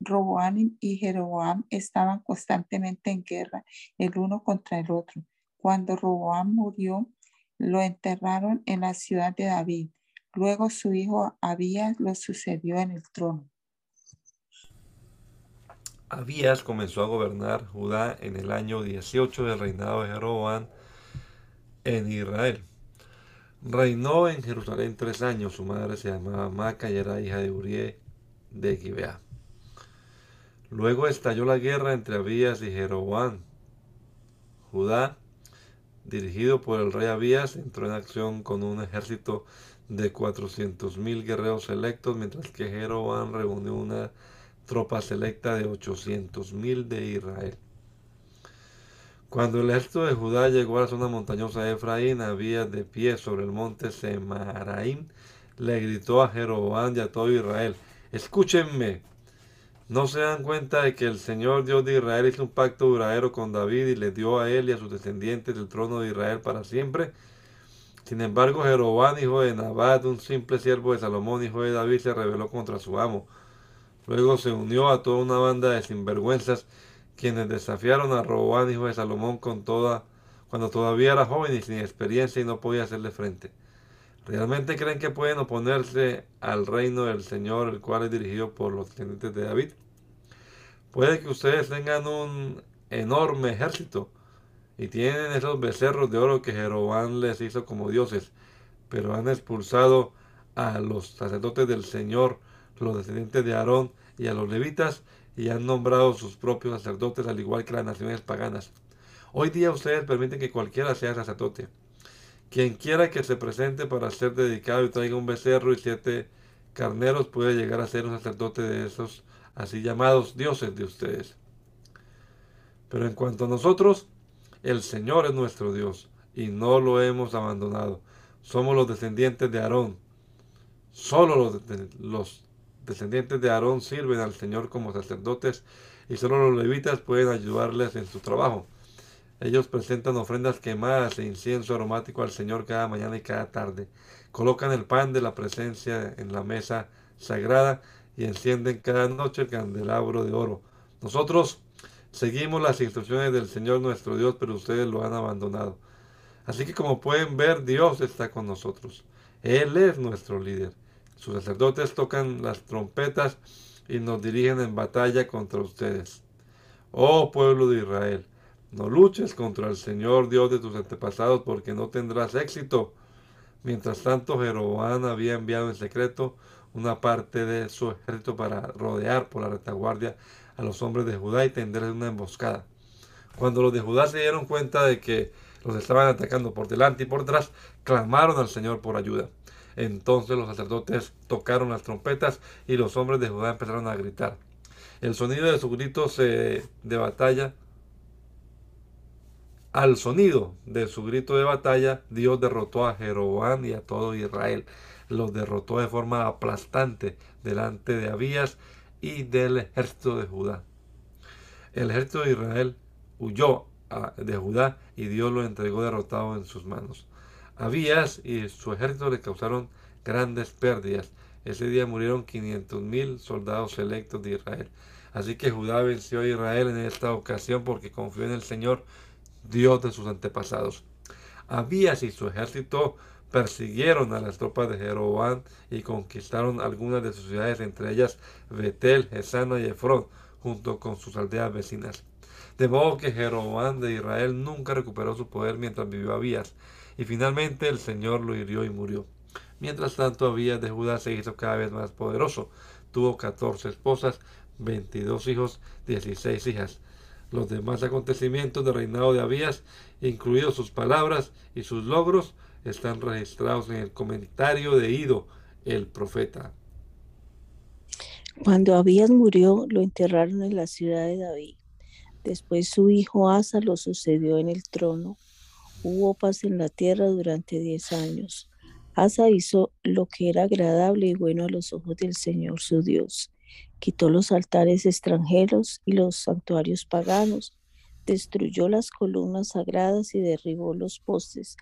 Roboam y Jeroboam estaban constantemente en guerra el uno contra el otro. Cuando Roboam murió, lo enterraron en la ciudad de David. Luego su hijo Abías lo sucedió en el trono. Abías comenzó a gobernar Judá en el año 18 del reinado de Jeroboam en Israel. Reinó en Jerusalén tres años. Su madre se llamaba Maca y era hija de Urié de Gibeá. Luego estalló la guerra entre Abías y Jeroboam. Judá dirigido por el rey Abías, entró en acción con un ejército de 400.000 guerreros selectos, mientras que Jeroboam reunió una tropa selecta de 800.000 de Israel. Cuando el ejército de Judá llegó a la zona montañosa de Efraín, había de pie sobre el monte Semaraim, le gritó a Jeroboam y a todo Israel, escúchenme, ¿No se dan cuenta de que el Señor Dios de Israel hizo un pacto duradero con David y le dio a él y a sus descendientes el trono de Israel para siempre? Sin embargo, Jeroboam, hijo de Nabat, un simple siervo de Salomón, hijo de David, se rebeló contra su amo. Luego se unió a toda una banda de sinvergüenzas, quienes desafiaron a Roboán, hijo de Salomón, con toda, cuando todavía era joven y sin experiencia y no podía hacerle frente. ¿Realmente creen que pueden oponerse al reino del Señor, el cual es dirigido por los descendientes de David? Puede que ustedes tengan un enorme ejército, y tienen esos becerros de oro que Jeroboam les hizo como dioses, pero han expulsado a los sacerdotes del Señor, los descendientes de Aarón y a los levitas, y han nombrado sus propios sacerdotes al igual que las naciones paganas. Hoy día ustedes permiten que cualquiera sea sacerdote. Quien quiera que se presente para ser dedicado y traiga un becerro y siete carneros puede llegar a ser un sacerdote de esos así llamados dioses de ustedes. Pero en cuanto a nosotros, el Señor es nuestro Dios y no lo hemos abandonado. Somos los descendientes de Aarón. Solo los, descendientes de Aarón sirven al Señor como sacerdotes y solo los levitas pueden ayudarles en su trabajo. Ellos presentan ofrendas quemadas e incienso aromático al Señor cada mañana y cada tarde. Colocan el pan de la presencia en la mesa sagrada y encienden cada noche el candelabro de oro. Nosotros Seguimos las instrucciones del Señor nuestro Dios, pero ustedes lo han abandonado. Así que como pueden ver, Dios está con nosotros. Él es nuestro líder. Sus sacerdotes tocan las trompetas y nos dirigen en batalla contra ustedes. Oh pueblo de Israel, no luches contra el Señor Dios de tus antepasados porque no tendrás éxito. Mientras tanto, Jeroboam había enviado en secreto una parte de su ejército para rodear por la retaguardia a los hombres de Judá y tenderles una emboscada. Cuando los de Judá se dieron cuenta de que los estaban atacando por delante y por detrás, clamaron al Señor por ayuda. Entonces los sacerdotes tocaron las trompetas y los hombres de Judá empezaron a gritar. El sonido de sus gritos de batalla, al sonido de su grito de batalla, Dios derrotó a Jeroboam y a todo Israel. Los derrotó de forma aplastante delante de Abías y del ejército de Judá. El ejército de Israel huyó de Judá y Dios lo entregó derrotado en sus manos. Abías y su ejército le causaron grandes pérdidas. Ese día murieron 500 mil soldados electos de Israel. Así que Judá venció a Israel en esta ocasión porque confió en el Señor, Dios de sus antepasados. Abías y su ejército persiguieron a las tropas de Jeroboam y conquistaron algunas de sus ciudades, entre ellas Betel, Gesana y Efrón, junto con sus aldeas vecinas. De modo que Jeroboam de Israel nunca recuperó su poder mientras vivió Abías, y finalmente el Señor lo hirió y murió. Mientras tanto, Abías de Judá se hizo cada vez más poderoso. Tuvo catorce esposas, veintidós hijos, dieciséis hijas. Los demás acontecimientos del reinado de Abías, incluidos sus palabras y sus logros, están registrados en el comentario de Ido, el profeta. Cuando Abías murió, lo enterraron en la ciudad de David. Después su hijo Asa lo sucedió en el trono. Hubo paz en la tierra durante diez años. Asa hizo lo que era agradable y bueno a los ojos del Señor su Dios. Quitó los altares extranjeros y los santuarios paganos, destruyó las columnas sagradas y derribó los postes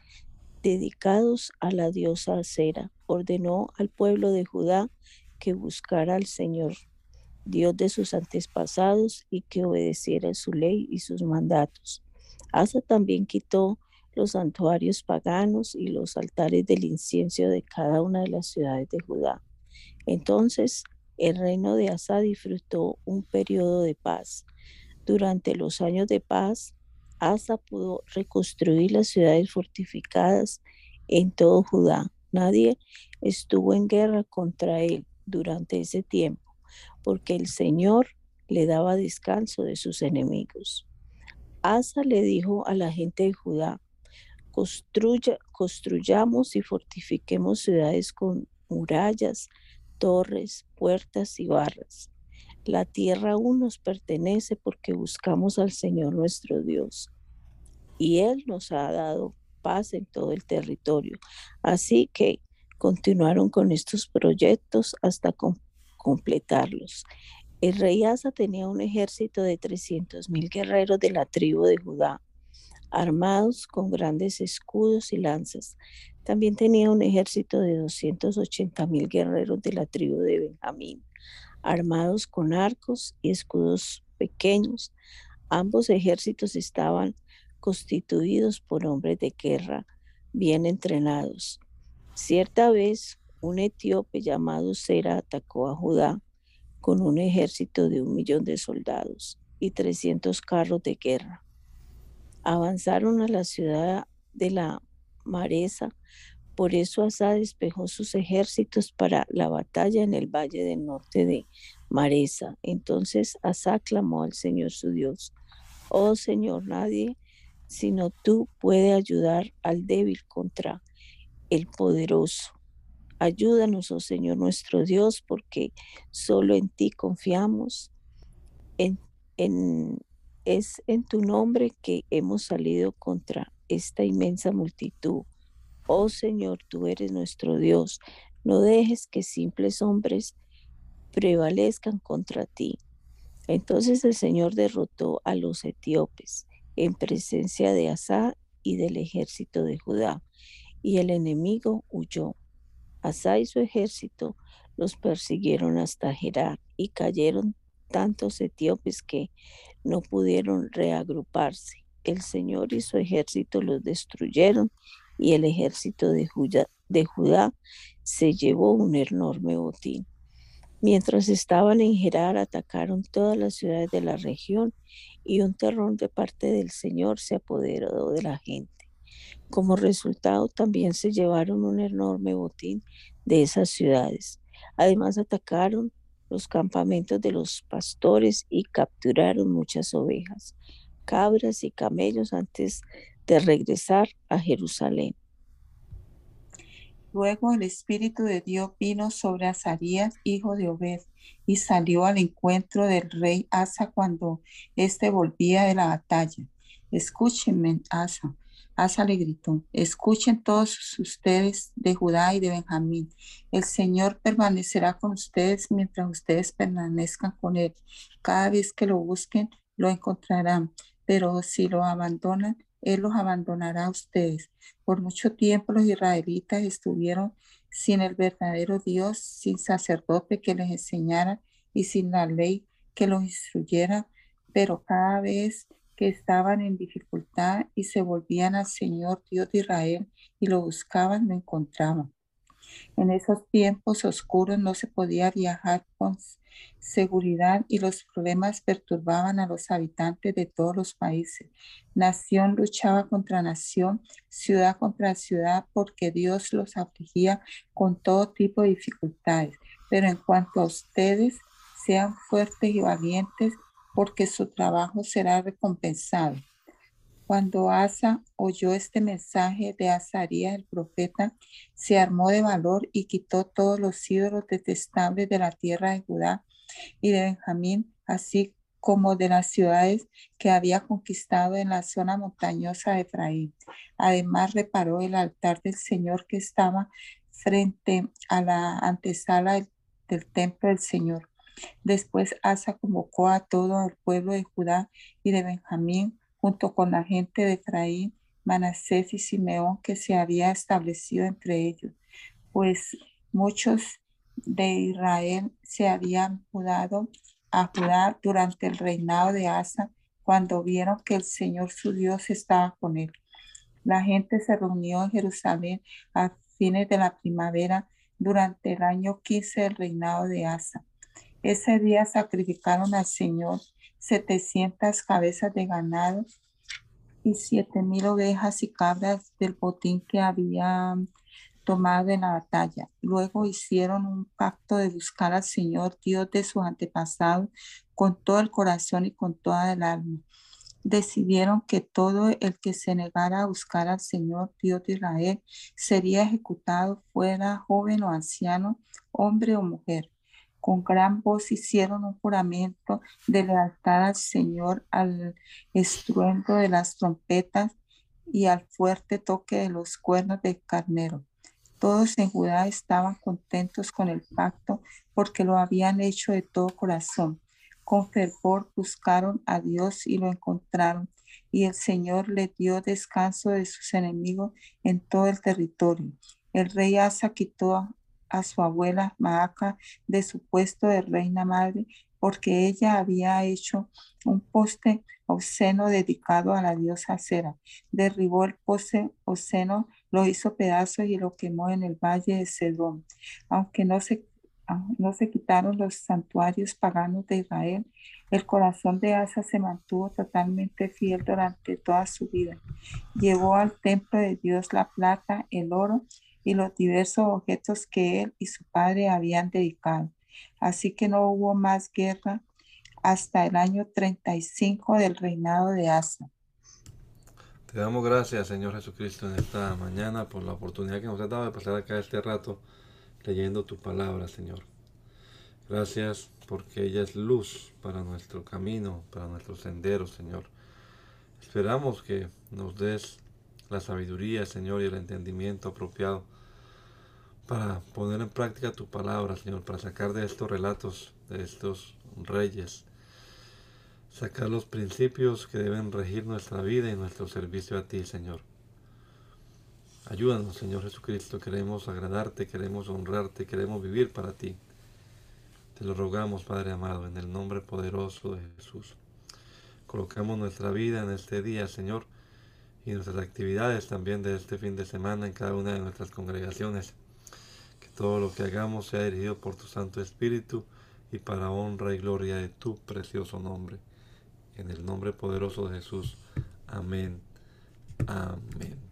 dedicados a la diosa Acera. Ordenó al pueblo de Judá que buscara al Señor, Dios de sus antepasados, y que obedeciera su ley y sus mandatos. Asa también quitó los santuarios paganos y los altares del incienso de cada una de las ciudades de Judá. Entonces el reino de Asa disfrutó un periodo de paz. Durante los años de paz, Asa pudo reconstruir las ciudades fortificadas en todo Judá. Nadie estuvo en guerra contra él durante ese tiempo, porque el Señor le daba descanso de sus enemigos. Asa le dijo a la gente de Judá, Construya, construyamos y fortifiquemos ciudades con murallas, torres, puertas y barras. La tierra aún nos pertenece porque buscamos al Señor nuestro Dios. Y Él nos ha dado paz en todo el territorio. Así que continuaron con estos proyectos hasta completarlos. El rey Asa tenía un ejército de 300 mil guerreros de la tribu de Judá, armados con grandes escudos y lanzas. También tenía un ejército de 280 mil guerreros de la tribu de Benjamín, armados con arcos y escudos pequeños. Ambos ejércitos estaban constituidos por hombres de guerra bien entrenados. Cierta vez, un etíope llamado Sera atacó a Judá con un ejército de un millón de soldados y 300 carros de guerra. Avanzaron a la ciudad de la Maresa, por eso Asa despejó sus ejércitos para la batalla en el valle del norte de Maresa. Entonces Asa clamó al Señor su Dios, Oh Señor, nadie sino tú puede ayudar al débil contra el poderoso. Ayúdanos, oh Señor nuestro Dios, porque solo en ti confiamos. En, es en tu nombre que hemos salido contra esta inmensa multitud. Oh Señor, tú eres nuestro Dios. No dejes que simples hombres prevalezcan contra ti. Entonces el Señor derrotó a los etíopes en presencia de Asa y del ejército de Judá, y el enemigo huyó. Asa y su ejército los persiguieron hasta Gerar y cayeron tantos etíopes que no pudieron reagruparse. El Señor y su ejército los destruyeron y el ejército de Judá, de Judá se llevó un enorme botín. Mientras estaban en Gerar, atacaron todas las ciudades de la región y un terror de parte del Señor se apoderó de la gente. Como resultado, también se llevaron un enorme botín de esas ciudades. Además, atacaron los campamentos de los pastores y capturaron muchas ovejas, cabras y camellos antes de regresar a Jerusalén. Luego el Espíritu de Dios vino sobre Azarías, hijo de Obed, y salió al encuentro del rey Asa cuando éste volvía de la batalla. Escúchenme, Asa. Asa le gritó, escuchen todos ustedes de Judá y de Benjamín. El Señor permanecerá con ustedes mientras ustedes permanezcan con Él. Cada vez que lo busquen, lo encontrarán. Pero si lo abandonan, él los abandonará a ustedes. Por mucho tiempo los israelitas estuvieron sin el verdadero Dios, sin sacerdote que les enseñara y sin la ley que los instruyera, pero cada vez que estaban en dificultad y se volvían al Señor Dios de Israel y lo buscaban, lo encontraban. En esos tiempos oscuros no se podía viajar con seguridad y los problemas perturbaban a los habitantes de todos los países. Nación luchaba contra nación, ciudad contra ciudad, porque Dios los afligía con todo tipo de dificultades. Pero en cuanto a ustedes, sean fuertes y valientes, porque su trabajo será recompensado. Cuando Asa oyó este mensaje de Azarías el profeta, se armó de valor y quitó todos los ídolos detestables de la tierra de Judá y de Benjamín, así como de las ciudades que había conquistado en la zona montañosa de Efraín. Además reparó el altar del Señor que estaba frente a la antesala del, del templo del Señor. Después Asa convocó a todo el pueblo de Judá y de Benjamín junto con la gente de Efraín, Manasés y Simeón que se había establecido entre ellos, pues muchos de Israel se habían mudado a Judá durante el reinado de Asa, cuando vieron que el Señor su Dios estaba con él. La gente se reunió en Jerusalén a fines de la primavera durante el año 15 del reinado de Asa. Ese día sacrificaron al Señor 700 cabezas de ganado y siete mil ovejas y cabras del botín que habían tomado en la batalla. Luego hicieron un pacto de buscar al Señor, Dios de sus antepasados, con todo el corazón y con toda el alma. Decidieron que todo el que se negara a buscar al Señor, Dios de Israel, sería ejecutado, fuera joven o anciano, hombre o mujer con gran voz hicieron un juramento de lealtad al Señor al estruendo de las trompetas y al fuerte toque de los cuernos del carnero. Todos en Judá estaban contentos con el pacto porque lo habían hecho de todo corazón. Con fervor buscaron a Dios y lo encontraron, y el Señor le dio descanso de sus enemigos en todo el territorio. El rey Asa quitó a su abuela Maaca de su puesto de reina madre porque ella había hecho un poste obsceno dedicado a la diosa Cera. Derribó el poste obsceno, lo hizo pedazos y lo quemó en el valle de Sedón. Aunque no se, no se quitaron los santuarios paganos de Israel, el corazón de Asa se mantuvo totalmente fiel durante toda su vida. Llevó al templo de Dios la plata, el oro y los diversos objetos que él y su padre habían dedicado. Así que no hubo más guerra hasta el año 35 del reinado de Asa. Te damos gracias, Señor Jesucristo, en esta mañana por la oportunidad que nos has dado de pasar acá este rato leyendo tu palabra, Señor. Gracias porque ella es luz para nuestro camino, para nuestros senderos, Señor. Esperamos que nos des la sabiduría, Señor, y el entendimiento apropiado para poner en práctica tu palabra, Señor, para sacar de estos relatos, de estos reyes, sacar los principios que deben regir nuestra vida y nuestro servicio a ti, Señor. Ayúdanos, Señor Jesucristo, queremos agradarte, queremos honrarte, queremos vivir para ti. Te lo rogamos, Padre amado, en el nombre poderoso de Jesús. Colocamos nuestra vida en este día, Señor, y nuestras actividades también de este fin de semana en cada una de nuestras congregaciones. Todo lo que hagamos sea dirigido por tu Santo Espíritu y para honra y gloria de tu precioso nombre. En el nombre poderoso de Jesús. Amén. Amén.